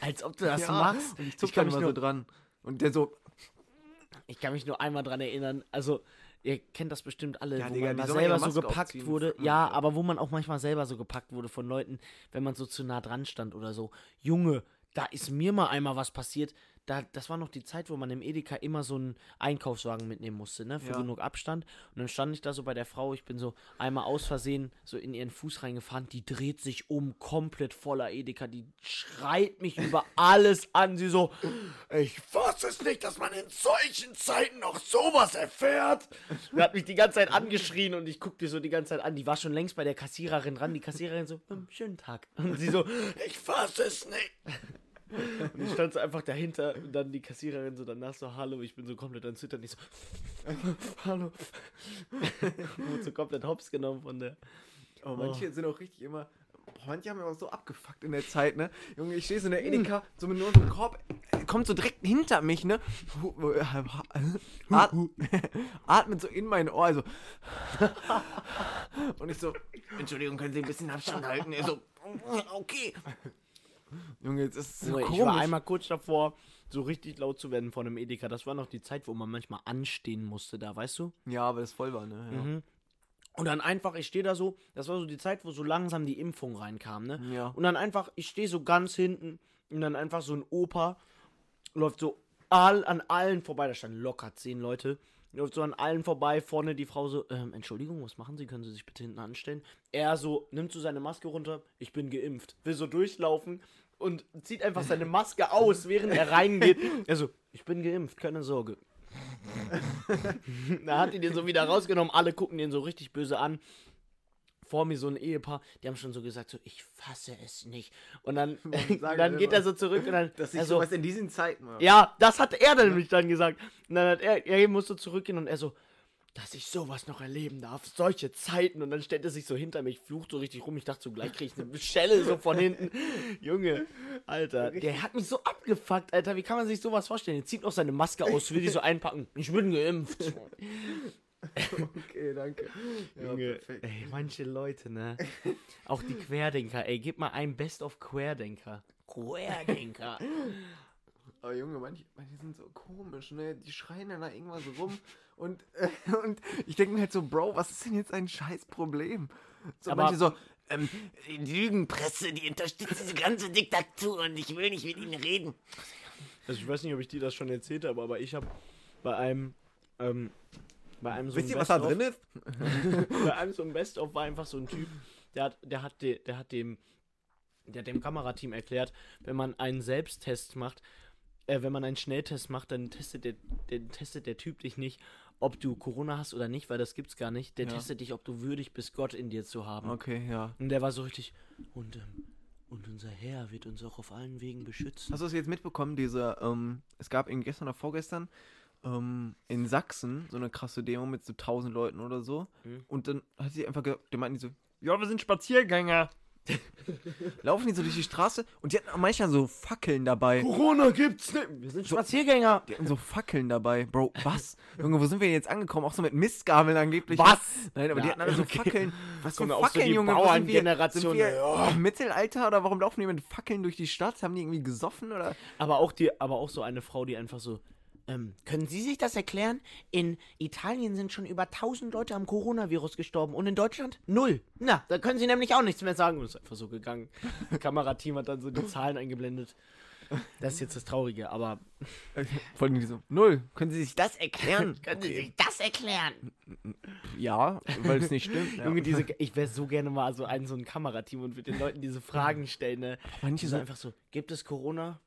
Als ob du das ja, machst. Und ich Ich zuck kann dann mich immer so nur- dran. Und der so, Ich kann mich nur einmal dran erinnern, also ihr kennt das bestimmt alle, Ja, wo Digga, man selber so gepackt wurde. Ja, aber wo man auch manchmal selber so gepackt wurde von Leuten, wenn man so zu nah dran stand oder so. Junge, da ist mir mal einmal was passiert. Da, das war noch die Zeit, wo man im Edeka immer so einen Einkaufswagen mitnehmen musste, ne? Für Ja. genug Abstand. Und dann stand ich da so bei der Frau, ich bin so einmal aus Versehen so in ihren Fuß reingefahren, die dreht sich um, komplett voller Edeka, die schreit mich über alles an. Sie so, ich fasse es nicht, dass man in solchen Zeiten noch sowas erfährt. Und hat mich die ganze Zeit angeschrien und ich guckte so die ganze Zeit an. Die war schon längst bei der Kassiererin dran. Die Kassiererin so, hm, schönen Tag. Und sie so, ich fasse es nicht. Und ich stand so einfach dahinter und dann die Kassiererin so danach so, hallo, ich bin so komplett an Zittern. Ich so, hallo. Wurde so komplett hops genommen von der. aber manche sind auch richtig immer, manche haben mir auch so abgefuckt in der Zeit, ne? Junge, ich stehe so in der Edeka, so mit nur so einem Korb, äh, kommt so direkt hinter mich, ne? Äh, At atmet so in mein Ohr, also. Und ich so, Entschuldigung, können Sie ein bisschen Abstand halten? Er so, okay. Junge, jetzt ist es so komisch. ich war einmal kurz davor, so richtig laut zu werden von einem Edeka. Das war noch die Zeit, wo man manchmal anstehen musste da, weißt du? ja, weil es voll war, ne? Ja. Mhm. Und dann einfach, ich stehe da so, das war so die Zeit, wo so langsam die Impfung reinkam, ne? Ja. Und dann einfach, ich stehe so ganz hinten und dann einfach so ein Opa läuft so all, an allen vorbei, da standen locker zehn Leute, läuft so an allen vorbei, vorne die Frau so, ähm, Entschuldigung, was machen Sie, können Sie sich bitte hinten anstellen? Er so, nimmt so seine Maske runter, ich bin geimpft, will so durchlaufen und zieht einfach seine Maske aus, während er reingeht. Er so, ich bin geimpft, keine Sorge. da hat die den so wieder rausgenommen, alle gucken den so richtig böse an. Vor mir so ein Ehepaar, die haben schon so gesagt, so, ich fasse es nicht. Und dann, dann geht er so zurück und dann, Dass ich so, sowas in diesen Zeiten ja, das hat er dann nämlich dann gesagt. Und dann hat er, er musste zurückgehen und er so, dass ich sowas noch erleben darf, solche Zeiten. Und dann stellt er sich so hinter mich, flucht so richtig rum. Ich dachte so, gleich krieg ich eine Schelle so von hinten. Junge, Alter, der hat mich so abgefuckt, Alter. Wie kann man sich sowas vorstellen? Er zieht noch seine Maske aus, will die so einpacken. Ich bin geimpft. Okay, danke. Ja, Junge, perfekt. ey, manche Leute, ne? Auch die Querdenker, ey, gib mal ein Best of Querdenker. Querdenker. Aber Junge, manche, manche sind so komisch, ne? Die schreien dann da irgendwas rum und, äh, und ich denke mir halt so, Bro, was ist denn jetzt ein scheiß Problem? So Aber- manche so, Ähm, die Lügenpresse, die unterstützt diese ganze Diktatur und ich will nicht mit ihnen reden. Also ich weiß nicht, ob ich dir das schon erzählt habe, aber ich habe bei einem, ähm, bei einem so wisst ihr, was da drin ist? bei einem so ein Best-of war einfach so ein Typ, der hat, der hat, de, der hat dem, der hat dem Kamerateam erklärt, wenn man einen Selbsttest macht, äh, wenn man einen Schnelltest macht, dann testet der, der, testet der Typ dich nicht, ob du Corona hast oder nicht, weil das gibt's gar nicht. Der Ja. testet dich, ob du würdig bist, Gott in dir zu haben. Okay, ja. Und der war so richtig, und, ähm, und unser Herr wird uns auch auf allen Wegen beschützen. Hast du es jetzt mitbekommen, diese, ähm, es gab eben gestern oder vorgestern ähm, in Sachsen so eine krasse Demo mit so 1000 Leuten oder so. Mhm. Und dann hat sie einfach, ge- die meinten die so, ja, wir sind Spaziergänger. Laufen die so durch die Straße und die hatten auch manchmal so Fackeln dabei. Corona gibt's nicht. Wir sind Spaziergänger. Die hatten so Fackeln dabei. Bro, was? Junge, wo sind wir jetzt angekommen? Auch so mit Mistgabeln angeblich. Was? Nein, aber die Ja, hatten alle so okay. Fackeln. Was Kommen für so Fackeln, die Junge? Wo sind wir? Bauerngeneration, Sind wir ja. Mittelalter oder warum laufen die mit Fackeln durch die Stadt? Haben die irgendwie gesoffen oder? Aber auch die, aber auch so eine Frau, die einfach so. Ähm, können Sie sich das erklären? In Italien sind schon über 1000 Leute am Coronavirus gestorben und in Deutschland null. Na, da können Sie nämlich auch nichts mehr sagen. Und ist einfach so gegangen. Kamerateam hat dann so die Zahlen eingeblendet. Das ist jetzt das Traurige, aber Vor allem die so, null. Können Sie sich das erklären? Können Sie sich das erklären? ja, weil es nicht stimmt. Ja. Junge, diese, ich wäre so gerne mal so ein so ein Kamerateam und würde den Leuten diese Fragen stellen. Ne? manche sind einfach so, gibt es Corona?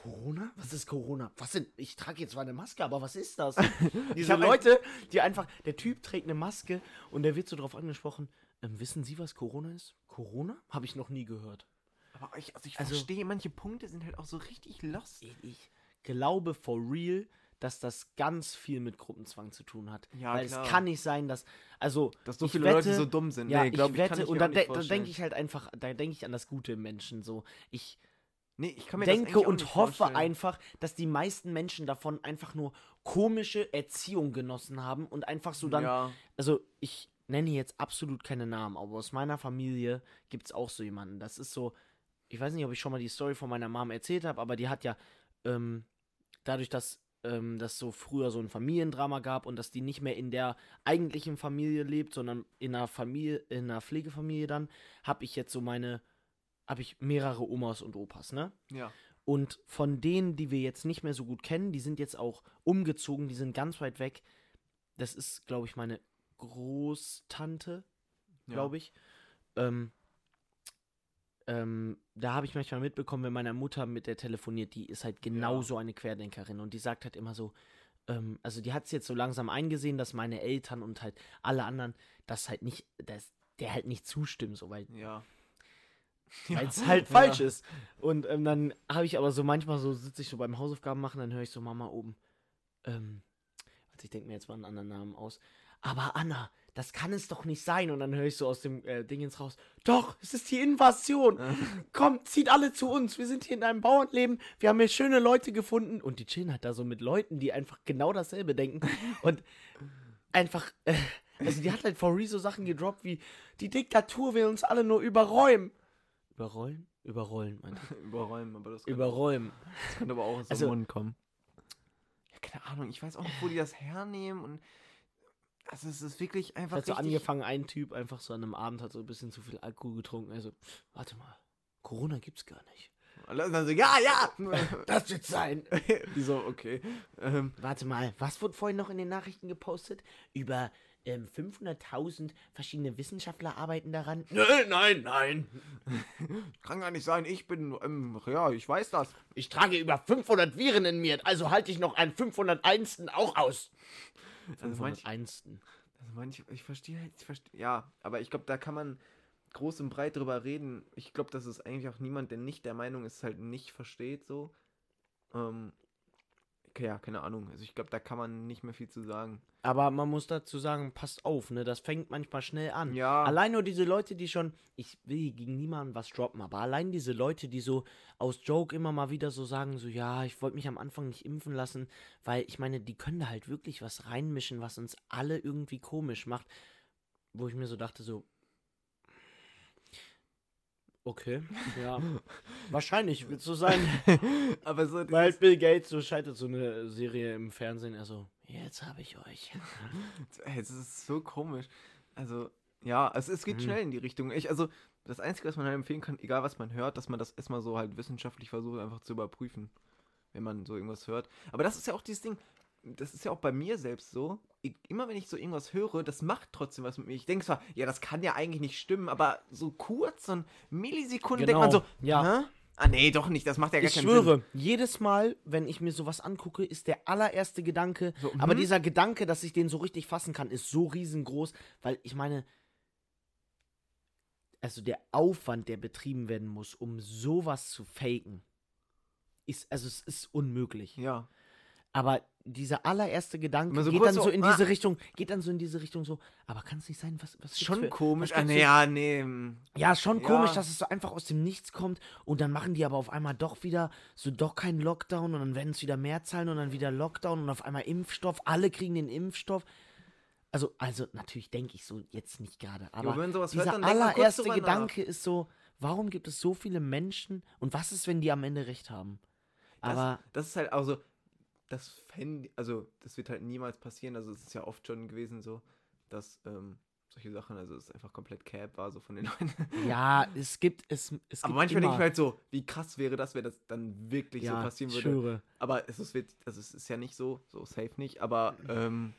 Corona? Was ist Corona? Was sind, ich trage jetzt zwar eine Maske, aber was ist das? Diese Leute, die einfach, der Typ trägt eine Maske und der wird so drauf angesprochen, ähm, wissen Sie, was Corona ist? Corona? Habe ich noch nie gehört. Aber ich, also ich Also- verstehe, manche Punkte sind halt auch so richtig lost. Ich, ich glaube for real, dass das ganz viel mit Gruppenzwang zu tun hat. Ja, Weil klar. es kann nicht sein, dass, also, Dass so viele wette, Leute so dumm sind. Ja, Nee, glaub ich wette, ich und da vorstellen. denke ich halt einfach, da denke ich an das Gute im Menschen so. Ich Nee, ich kann mir das denke auch und hoffe vorstellen. einfach, dass die meisten Menschen davon einfach nur komische Erziehung genossen haben und einfach so dann, Ja. also ich nenne jetzt absolut keine Namen, aber aus meiner Familie gibt es auch so jemanden. Das ist so, ich weiß nicht, ob ich schon mal die Story von meiner Mom erzählt habe, aber die hat ja ähm, dadurch, dass ähm, das so früher so ein Familiendrama gab und dass die nicht mehr in der eigentlichen Familie lebt, sondern in einer Familie, in einer Pflegefamilie dann, habe ich jetzt so meine, habe ich mehrere Omas und Opas, ne? Ja. Und von denen, die wir jetzt nicht mehr so gut kennen, die sind jetzt auch umgezogen, die sind ganz weit weg. Das ist, glaube ich, meine Großtante, glaube ich. Ähm, ähm, da habe ich manchmal mitbekommen, wenn meine Mutter mit der telefoniert, die ist halt genauso eine Querdenkerin und die sagt halt immer so, ähm, also die hat es jetzt so langsam eingesehen, dass meine Eltern und halt alle anderen das halt nicht, dass der halt nicht zustimmen, so, weil Ja. weil es halt falsch ist. Und ähm, dann habe ich aber so manchmal so, sitze ich so beim Hausaufgaben machen, dann höre ich so Mama oben. Ähm, also ich denke mir jetzt mal einen anderen Namen aus. Aber Anna, das kann es doch nicht sein. Und dann höre ich so aus dem äh, Dingens raus, doch, es ist die Invasion. Kommt, zieht alle zu uns. Wir sind hier in einem Bauernleben. Wir haben hier schöne Leute gefunden. Und die chillen halt da so mit Leuten, die einfach genau dasselbe denken. Und einfach, äh, also die hat halt for real so Sachen gedroppt wie, die Diktatur will uns alle nur überräumen. Überrollen? Überrollen, meinte ich. Überräumen, aber das kann, Überräumen. das kann aber auch aus Also- dem Mund kommen. Ja, keine Ahnung, ich weiß auch nicht, wo die das hernehmen und also es ist wirklich einfach Hat so angefangen, ein Typ einfach so an einem Abend hat so ein bisschen zu viel Alkohol getrunken. Also, warte mal, Corona gibt's gar nicht. Alle anderen so, ja, ja! Das wird sein. die so, okay. Ähm, Warte mal, was wurde vorhin noch in den Nachrichten gepostet? Über ähm, 500.000 verschiedene Wissenschaftler arbeiten daran. Nein, nein, nein. kann gar nicht sein, ich bin, ähm, ja, ich weiß das. Ich trage über 500 Viren in mir, also halte ich noch einen 501. auch aus. Also manch, 501. also manch, ich verstehe halt, ich verstehe, ja, aber ich glaube, da kann man groß und breit drüber reden. Ich glaube, das ist eigentlich auch niemand, der nicht der Meinung ist, halt nicht versteht, so. Ähm, ja, keine Ahnung. Also ich glaube, da kann man nicht mehr viel zu sagen. Aber man muss dazu sagen, passt auf, ne? Das fängt manchmal schnell an. Ja. Allein nur diese Leute, die schon, ich will gegen niemanden was droppen, aber allein diese Leute, die so aus Joke immer mal wieder so sagen, so ja, ich wollte mich am Anfang nicht impfen lassen, weil ich meine, die können da halt wirklich was reinmischen, was uns alle irgendwie komisch macht. Wo ich mir so dachte, so. Okay, ja. Wahrscheinlich wird so sein. aber so, Weil Bill Gates so scheitert so eine Serie im Fernsehen, er so, jetzt habe ich euch. Es ist so komisch. Also, ja, es, es geht Mhm. schnell in die Richtung. Ich, also, das Einzige, was man halt empfehlen kann, egal was man hört, dass man das erstmal so halt wissenschaftlich versucht, einfach zu überprüfen, wenn man so irgendwas hört. Aber das ist ja auch dieses Ding, das ist ja auch bei mir selbst so. Ich, immer wenn ich so irgendwas höre, das macht trotzdem was mit mir. Ich denke zwar, ja, das kann ja eigentlich nicht stimmen, aber so kurz, so ein Millisekunden denkt man Genau, so, ja. Hä? Ah, nee, doch nicht, das macht ja gar Ich keinen schwöre, Sinn. jedes Mal, wenn ich mir sowas angucke, ist der allererste Gedanke, So, aber mhm. dieser Gedanke, dass ich den so richtig fassen kann, ist so riesengroß, weil ich meine, also der Aufwand, der betrieben werden muss, um sowas zu faken, ist, also es ist unmöglich. Ja. Aber dieser allererste Gedanke so geht dann so, so in ah. diese Richtung, geht dann so in diese Richtung so, aber kann es nicht sein, was, was Schon für, komisch. was Ah, nee, ja, nee. mm. Ja, schon Ja. komisch, dass es so einfach aus dem Nichts kommt und dann machen die aber auf einmal doch wieder so doch keinen Lockdown und dann werden es wieder mehr Zahlen und dann wieder Lockdown und auf einmal Impfstoff, alle kriegen den Impfstoff. Also, also natürlich denke ich so jetzt nicht gerade, aber hört, dieser kurz allererste Gedanke ist so, warum gibt es so viele Menschen und was ist, wenn die am Ende recht haben? Das, Aber das ist halt, also, das fänd, also, das wird halt niemals passieren. Also, es ist ja oft schon gewesen so, dass ähm, solche Sachen, also, es einfach komplett Cap war, so von den Leuten. ja, es gibt es, es Aber gibt manchmal denke ich mir halt so, wie krass wäre das, wenn das dann wirklich ja, so passieren ich würde. schwöre. Aber es ist, wird, also, es ist ja nicht so, so safe nicht, aber, ähm,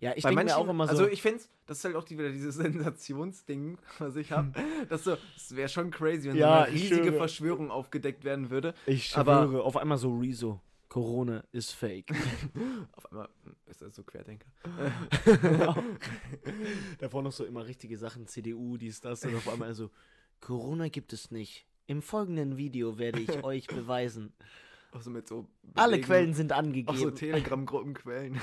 Ja, ich denke mir auch immer so. also ich finde das ist halt auch die, wieder dieses Sensationsding, was ich habe. das so, es wäre schon crazy, wenn Ja, so eine riesige schwöre. Verschwörung aufgedeckt werden würde. ich aber- schwöre, auf einmal so Rezo. Corona ist fake. Auf einmal hm, ist das so Querdenker. Davor noch so immer richtige Sachen, CDU, dies, das, und auf einmal so, Corona gibt es nicht. Im folgenden Video werde ich euch beweisen. Auch so mit so. Alle Belegen. Quellen sind Auch so angegeben. Telegram-Gruppenquellen.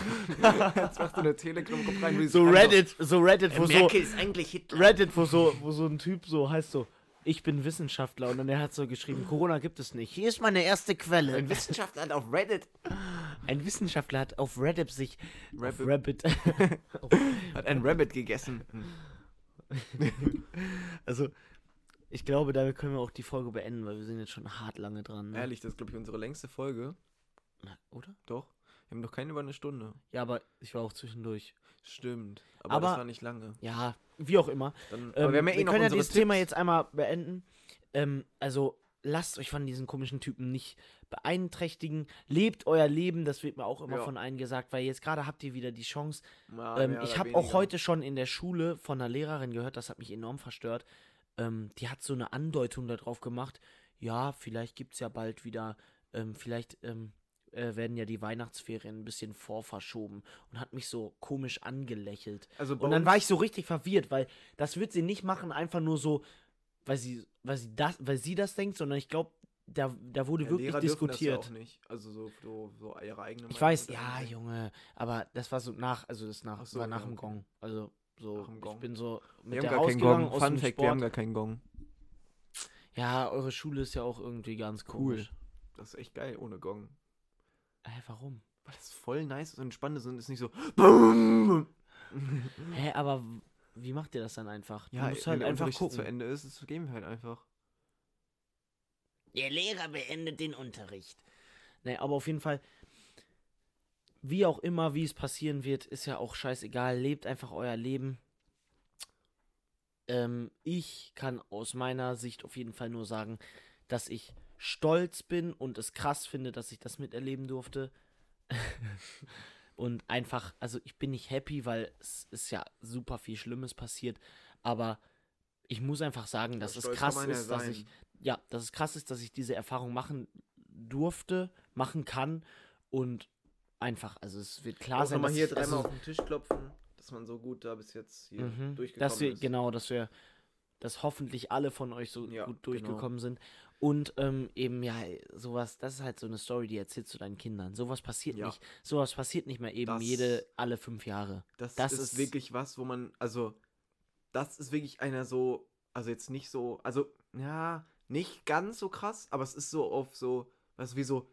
Jetzt machst du eine Telegram-Gruppe rein, so Reddit, so Reddit, wo so, eigentlich Hitler. Reddit, wo so, wo so ein Typ so heißt so, ich bin Wissenschaftler und dann er hat so geschrieben, Corona gibt es nicht. Hier ist meine erste Quelle. ein Wissenschaftler hat auf Reddit Ein Wissenschaftler hat auf Reddit sich auf Rabbit. Rabbit, hat ein Rabbit gegessen. also ich glaube, damit können wir auch die Folge beenden, weil wir sind jetzt schon hart lange dran. Ne? Ehrlich, das ist, glaube ich, unsere längste Folge. Na, Oder? Doch. Wir haben noch keine über eine Stunde. Ja, aber ich war auch zwischendurch. Stimmt. Aber, Aber- das war nicht lange. Ja, wie auch immer. Dann, Ähm, wir ja eh noch können ja dieses Thema Tipps. jetzt einmal beenden. Ähm, also lasst euch von diesen komischen Typen nicht beeinträchtigen. Lebt euer Leben, das wird mir auch immer Ja. von allen gesagt, weil jetzt gerade habt ihr wieder die Chance. Ja, ähm, ich habe auch heute schon in der Schule von einer Lehrerin gehört, das hat mich enorm verstört. Ähm, die hat so eine Andeutung darauf gemacht. Ja, vielleicht gibt es ja bald wieder, ähm, vielleicht ähm, äh, werden ja die Weihnachtsferien ein bisschen vorverschoben und hat mich so komisch angelächelt. Also Und dann war ich so richtig verwirrt, weil das wird sie nicht machen, einfach nur so, weil sie, weil sie das, weil sie das denkt, sondern ich glaube, da, da wurde Ja, wirklich Lehrer dürfen das ja diskutiert. auch nicht. Also so, so, so ihre eigene Ich weiß, ja, einbringen. Junge, aber das war so nach, also das nach, Ach so, war nach ja, dem. Gong. Also so, ich bin so mit Wir der haben gar keinen Gong. Fun Fact, wir haben gar keinen Gong. Ja, eure Schule ist ja auch irgendwie ganz Cool. komisch. Das ist echt geil ohne Gong. Hä, warum? Weil das voll nice und entspannt ist und ist nicht so. Hä, aber wie macht ihr das dann einfach? Du Ja, musst wenn halt der einfach Unterricht gucken. zu Ende ist, das gehen wir halt einfach. Der Lehrer beendet den Unterricht. Nee, aber auf jeden Fall, wie auch immer, wie es passieren wird, ist ja auch scheißegal. Lebt einfach euer Leben. Ähm, ich kann aus meiner Sicht auf jeden Fall nur sagen, dass ich stolz bin und es krass finde, dass ich das miterleben durfte. und einfach, also ich bin nicht happy, weil es ist ja super viel Schlimmes passiert, aber ich muss einfach sagen, dass es krass ja ist, dass sein. ich ja, dass es krass ist, dass ich diese Erfahrung machen durfte, machen kann und einfach, also es wird klar Auch sein, dass hier ich, dreimal also, auf den Tisch klopfen, dass man so gut da bis jetzt hier mhm, durchgekommen dass wir, ist. genau, dass wir, dass hoffentlich alle von euch so Ja, gut genau. durchgekommen sind und ähm, eben, ja, sowas, das ist halt so eine Story, die erzählst du deinen Kindern. Sowas passiert Ja. nicht, sowas passiert nicht mehr eben Das- jede, alle fünf Jahre. Das, Das ist, ist- wirklich was, wo man, also, das ist wirklich einer so, also jetzt nicht so, also, ja, nicht ganz so krass, aber es ist so auf so, was wie so,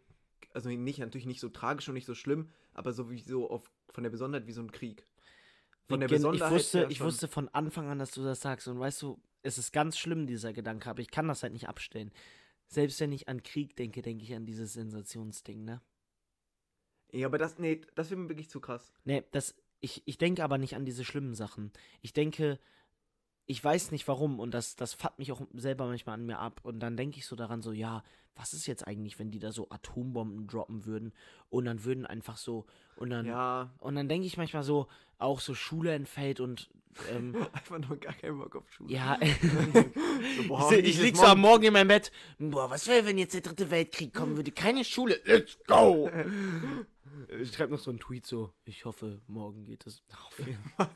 also nicht, natürlich nicht so tragisch und nicht so schlimm, aber so wie so auf, von der Besonderheit wie so ein Krieg. Von der Besonderheit ich wusste, ich wusste von Anfang an, dass du das sagst. Und weißt du, es ist ganz schlimm, dieser Gedanke, aber ich kann das halt nicht abstellen. Selbst wenn ich an Krieg denke, denke ich an dieses Sensationsding, ne? Ja, aber das, nee, das wäre mir wirklich zu krass. Ne, das, ich, ich denke aber nicht an diese schlimmen Sachen. Ich denke, ich weiß nicht warum und das, das fuckt mich auch selber manchmal an mir ab. Und dann denke ich so daran, so, ja, was ist jetzt eigentlich, wenn die da so Atombomben droppen würden und dann würden einfach so, und dann, Ja, und dann denke ich manchmal so, auch so Schule entfällt und, ähm, einfach nur gar keinen Bock auf Schule. ja, so, boah, ich, ich lieg so morgen- am Morgen in meinem Bett. Boah, was wäre, wenn jetzt der dritte Weltkrieg kommen würde? Keine Schule. Let's go! Ich schreibe noch so einen Tweet so. Ich hoffe, morgen geht jeden Fall.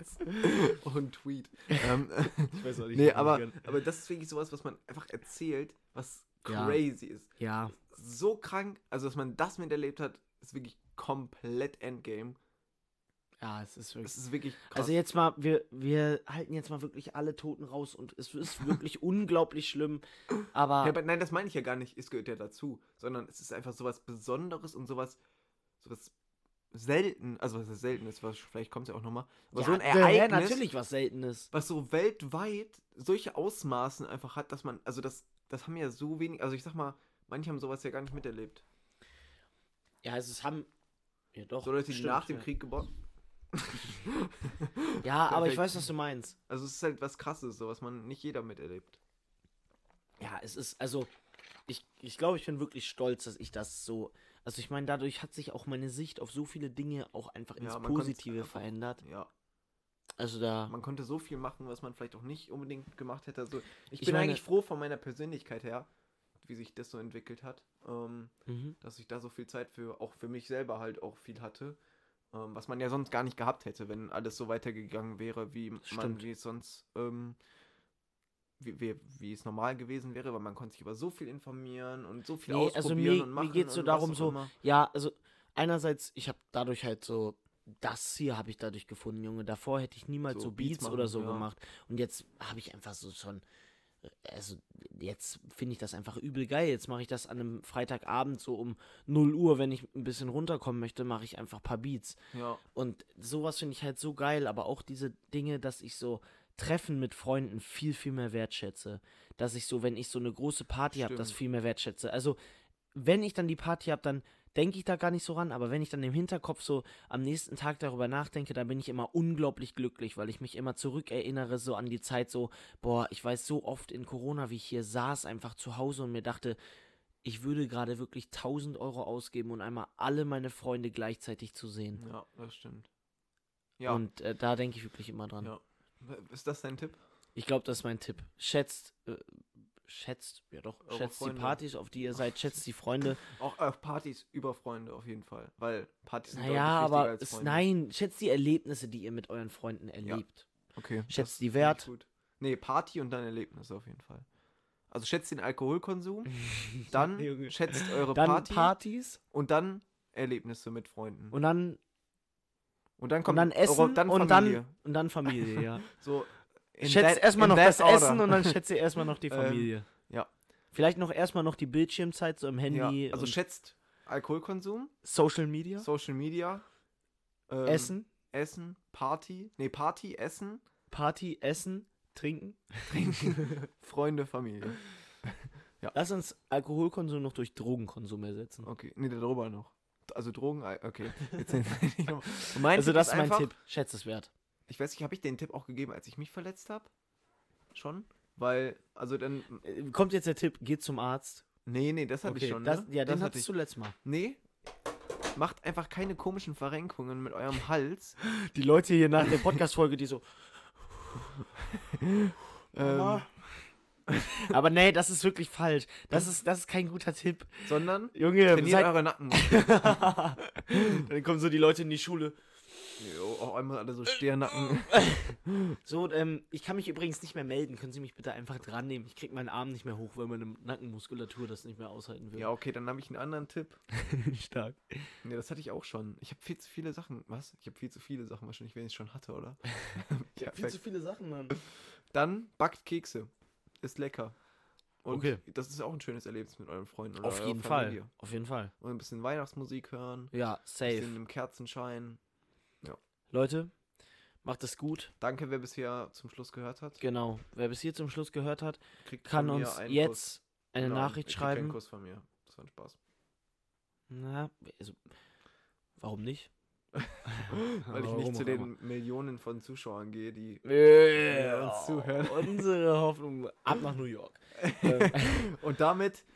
Oh, ein Tweet. ähm, Ich weiß auch nicht, nee, aber, kann. aber das ist wirklich sowas, was man einfach erzählt, was Ja. crazy ist. Ja, So krank, also dass man das miterlebt hat, ist wirklich komplett Endgame. Ja, es ist wirklich. ist wirklich krass. Also jetzt mal, wir, wir halten jetzt mal wirklich alle Toten raus und es ist wirklich unglaublich schlimm. Aber ja, aber nein, das meine ich ja gar nicht, es gehört ja dazu, sondern es ist einfach sowas Besonderes und sowas, sowas selten, also was selten ist, was, vielleicht kommt es ja auch nochmal, aber ja, so ein ja, Ereignis, natürlich was Seltenes. was so weltweit solche Ausmaßen einfach hat, dass man, also das, das haben ja so wenig, also ich sag mal, manche haben sowas ja gar nicht miterlebt. Ja, es ist haben. Ja, doch. So Leute, die stimmt, nach dem ja. Krieg geboren. Ja, aber ich weiß, was du meinst. Also es ist halt was krasses, so was man nicht jeder miterlebt. Ja, es ist, also, ich, ich glaube, ich bin wirklich stolz, dass ich das so. Also, ich meine, dadurch hat sich auch meine Sicht auf so viele Dinge auch einfach ins Ja, Positive einfach- verändert. Ja. Also, da. Man konnte so viel machen, was man vielleicht auch nicht unbedingt gemacht hätte. Also ich, Ich bin meine- eigentlich froh von meiner Persönlichkeit her, wie sich das so entwickelt hat. Ähm, Mhm. dass ich da so viel Zeit für, auch für mich selber halt auch viel hatte. Ähm, was man ja sonst gar nicht gehabt hätte, wenn alles so weitergegangen wäre, wie man, wie es sonst, ähm, wie, wie, wie es normal gewesen wäre, weil man konnte sich über so viel informieren und so viel Nee, also ausprobieren mir, und machen. mir geht so und was darum, so, immer. ja, also einerseits, ich habe dadurch halt so, das hier habe ich dadurch gefunden, Junge. Davor hätte ich niemals So so, Beats, Beats oder machen, so ja. gemacht. Und jetzt habe ich einfach so schon, also jetzt finde ich das einfach übel geil. Jetzt mache ich das an einem Freitagabend so um 0 Uhr, wenn ich ein bisschen runterkommen möchte, mache ich einfach ein paar Beats. Ja, Und sowas finde ich halt so geil, aber auch diese Dinge, dass ich so Treffen mit Freunden viel, viel mehr wertschätze. Dass ich so, wenn ich so eine große Party habe, das viel mehr wertschätze. Also, wenn ich dann die Party habe, dann denke ich da gar nicht so ran, aber wenn ich dann im Hinterkopf so am nächsten Tag darüber nachdenke, dann bin ich immer unglaublich glücklich, weil ich mich immer zurückerinnere so an die Zeit so, boah, ich weiß so oft in Corona, wie ich hier saß, einfach zu Hause und mir dachte, ich würde gerade wirklich 1000 Euro ausgeben und einmal alle meine Freunde gleichzeitig zu sehen. ja, das stimmt. Ja, Und äh, da denke ich wirklich immer dran. ja. Ist das dein Tipp? Ich glaube, das ist mein Tipp. Schätzt, äh, schätzt, ja doch, Eure schätzt Freunde. die Partys, auf die ihr seid, schätzt die Freunde. Auch auf Partys über Freunde auf jeden Fall. Weil Partys sind Naja, aber als es, Freunde. nein, schätzt die Erlebnisse, die ihr mit euren Freunden erlebt. Okay. Schätzt die Wert. Gut. Nee, Party und dann Erlebnisse auf jeden Fall. Also schätzt den Alkoholkonsum, dann schätzt eure Dann Party Partys und dann Erlebnisse mit Freunden. Und, und dann, dann und kommt dann Essen eure, dann und, Familie. dann, und dann Familie, ja. so that- erstmal noch das order. Essen und dann schätze erstmal noch die Ähm, Familie. ja. Vielleicht noch erstmal noch die Bildschirmzeit so im Handy. ja, also schätzt Alkoholkonsum, Social Media. Social Media, ähm, Essen, Essen, Party, nee, Party, Essen, Party, Essen, Trinken. Trinken, Freunde, Familie. Lass uns Alkoholkonsum noch durch Drogenkonsum ersetzen. Okay, nee, darüber noch. Also Drogen, okay. Jetzt Also Tipp das ist mein einfach, Tipp. Schätzeswert. Ich weiß nicht, habe ich den Tipp auch gegeben, als ich mich verletzt habe? Schon? Weil, also dann, Äh, Kommt jetzt der Tipp, geht zum Arzt. nee, nee, das hatte Okay, ich schon, das, ne? ja, den das hattest du letztes Mal. Nee, macht einfach keine komischen Verrenkungen mit eurem Hals. Die Leute hier nach der Podcast-Folge, die so. ähm, Aber nee, das ist wirklich falsch. Das ist, das ist kein guter Tipp. sondern Junge, trainiert seid, eure Nacken. dann kommen so die Leute in die Schule. Jo, auch einmal alle so Stirnacken. So, ähm, ich kann mich übrigens nicht mehr melden. Können Sie mich bitte einfach dran nehmen? Ich krieg meinen Arm nicht mehr hoch, weil meine Nackenmuskulatur das nicht mehr aushalten will. Ja, okay, dann habe ich einen anderen Tipp. stark. Nee, das hatte ich auch schon. Ich habe viel zu viele Sachen. Was? Ich habe viel zu viele Sachen wahrscheinlich, wenn ich es schon hatte, oder? Ich hab viel zu viele Sachen, Mann. Dann backt Kekse. Ist lecker. Und Okay. das ist auch ein schönes Erlebnis mit euren Freunden oder Auf jeden Familie. Fall. Auf jeden Fall. Und ein bisschen Weihnachtsmusik hören. Ja, Ein safe. bisschen im Kerzenschein. Leute, macht es gut. Danke, wer bisher zum Schluss gehört hat. Genau. Wer bis hier zum Schluss gehört hat, Kriegt kann uns einen jetzt eine Kuss. Nein, Nachricht ihr kriegt keinen schreiben. Kuss von mir. Das war ein Spaß. Na, also, warum nicht? Weil ich nicht zu den Millionen von Zuschauern gehe, die. immer. uns zuhören. Unsere Hoffnung ab nach New York. ähm, Und damit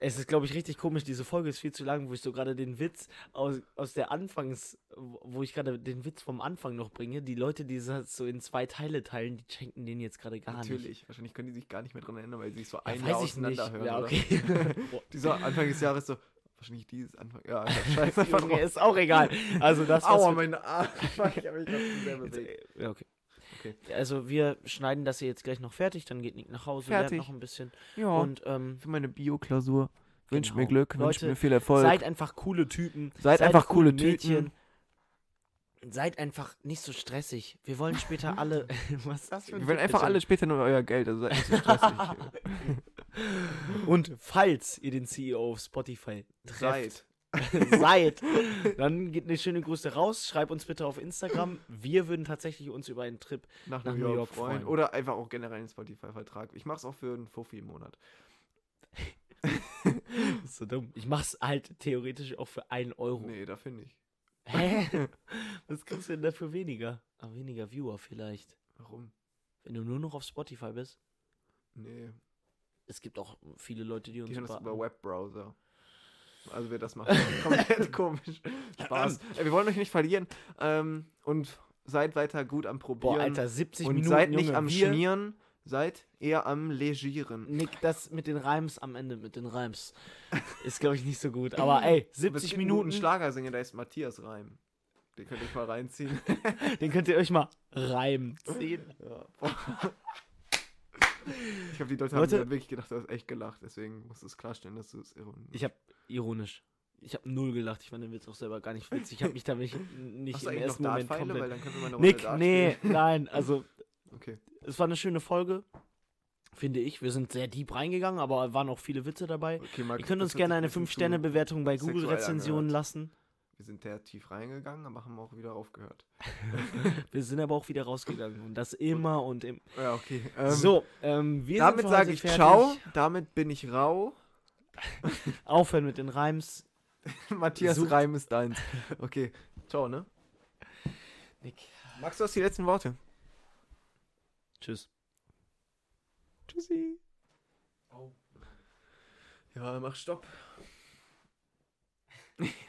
es ist, glaube ich, richtig komisch. Diese Folge ist viel zu lang, wo ich so gerade den Witz aus, aus der Anfangs, wo ich gerade den Witz vom Anfang noch bringe. Die Leute, die das so in zwei Teile teilen, die schenken den jetzt gerade gar nicht. Natürlich. Wahrscheinlich können die sich gar nicht mehr dran erinnern, weil sie sich so Ja, ein Jahr auseinander hören. Ja, okay. Dieser Anfang des Jahres so. Wahrscheinlich dieses Anfang. Ja, scheiße. ist auch egal. Also das Aua, Arme. Fuck, ich hab mich grad zu sehr bewegt. Ja, okay. Okay. Also wir schneiden das hier jetzt gleich noch fertig, dann geht Nick nach Hause, Fertig. lernt noch ein bisschen. Ja. Und ähm, für meine Bio-Klausur. Wünscht Genau. mir Glück, wünscht mir viel Erfolg. seid einfach coole Typen. Seid einfach coole Typen. Seid einfach nicht so stressig. Wir wollen später alle. Was ist das für ein Wir wollen einfach alle später nur euer Geld, also seid nicht so stressig. Und falls ihr den CEO auf Spotify trefft, seid. seid, dann geht eine schöne Grüße raus. Schreibt uns bitte auf Instagram. Wir würden tatsächlich uns über einen Trip. Nach, Nach New York, York freuen. freuen. Oder einfach auch generell einen Spotify-Vertrag. Ich mach's auch für einen Fuffi im Monat. Das ist so dumm. Ich mach's halt theoretisch auch für einen Euro. Nee, da finde ich. Hä? Was kriegst du denn dafür weniger? Ah, weniger Viewer vielleicht. Warum? Wenn du nur noch auf Spotify bist. Nee, Es gibt auch viele Leute, die uns die hören das über Webbrowser. Also wer das macht, ist komplett komisch. Spaß. Ey, wir wollen euch nicht verlieren. Ähm, und seid weiter gut am Probieren. Boah, Alter, 70 und Minuten. seid nicht Junge, am wir, Schmieren, seid eher am Legieren. Nick, das mit den Reims am Ende, mit den Reims, ist, glaube ich, nicht so gut. Aber ey, Du bist 70 ein Minuten, guten Schlagersänger, da ist Matthias Reim. Den könnt ihr euch mal reinziehen. den könnt ihr euch mal reimen ziehen. Ja. Ich glaube, die Leute, Leute- haben wirklich gedacht, du hast echt gelacht. Deswegen musst du es klarstellen, dass du es ironisch Ich habe ironisch. Ich habe null gelacht. Ich fand den Witz auch selber gar nicht witzig. Ich habe mich da nicht, nicht Hast du im eigentlich noch ersten Moment Dartpfeile? Weil komplett. dann wir mal eine Runde Nick, nee, nein. Also, Okay. es war eine schöne Folge. Finde ich. Wir sind sehr deep reingegangen, aber waren auch viele Witze dabei. okay Max, Ihr könnt uns gerne eine ein bisschen zu- 5-Sterne-Bewertung bei Google-Rezensionen lassen. Wir sind sehr tief reingegangen, aber haben auch wieder aufgehört. Wir sind aber auch wieder rausgegangen. Und das immer und im. Ja, okay. Ähm, so, ähm, wir damit sage ich fertig. Ciao. Damit bin ich rau. Aufhören mit den Reims. Matthias Such. Reim ist deins. Okay, ciao, ne? Nick. Max, du hast die letzten Worte. Tschüss. Tschüssi. Oh. Ja, mach Stopp.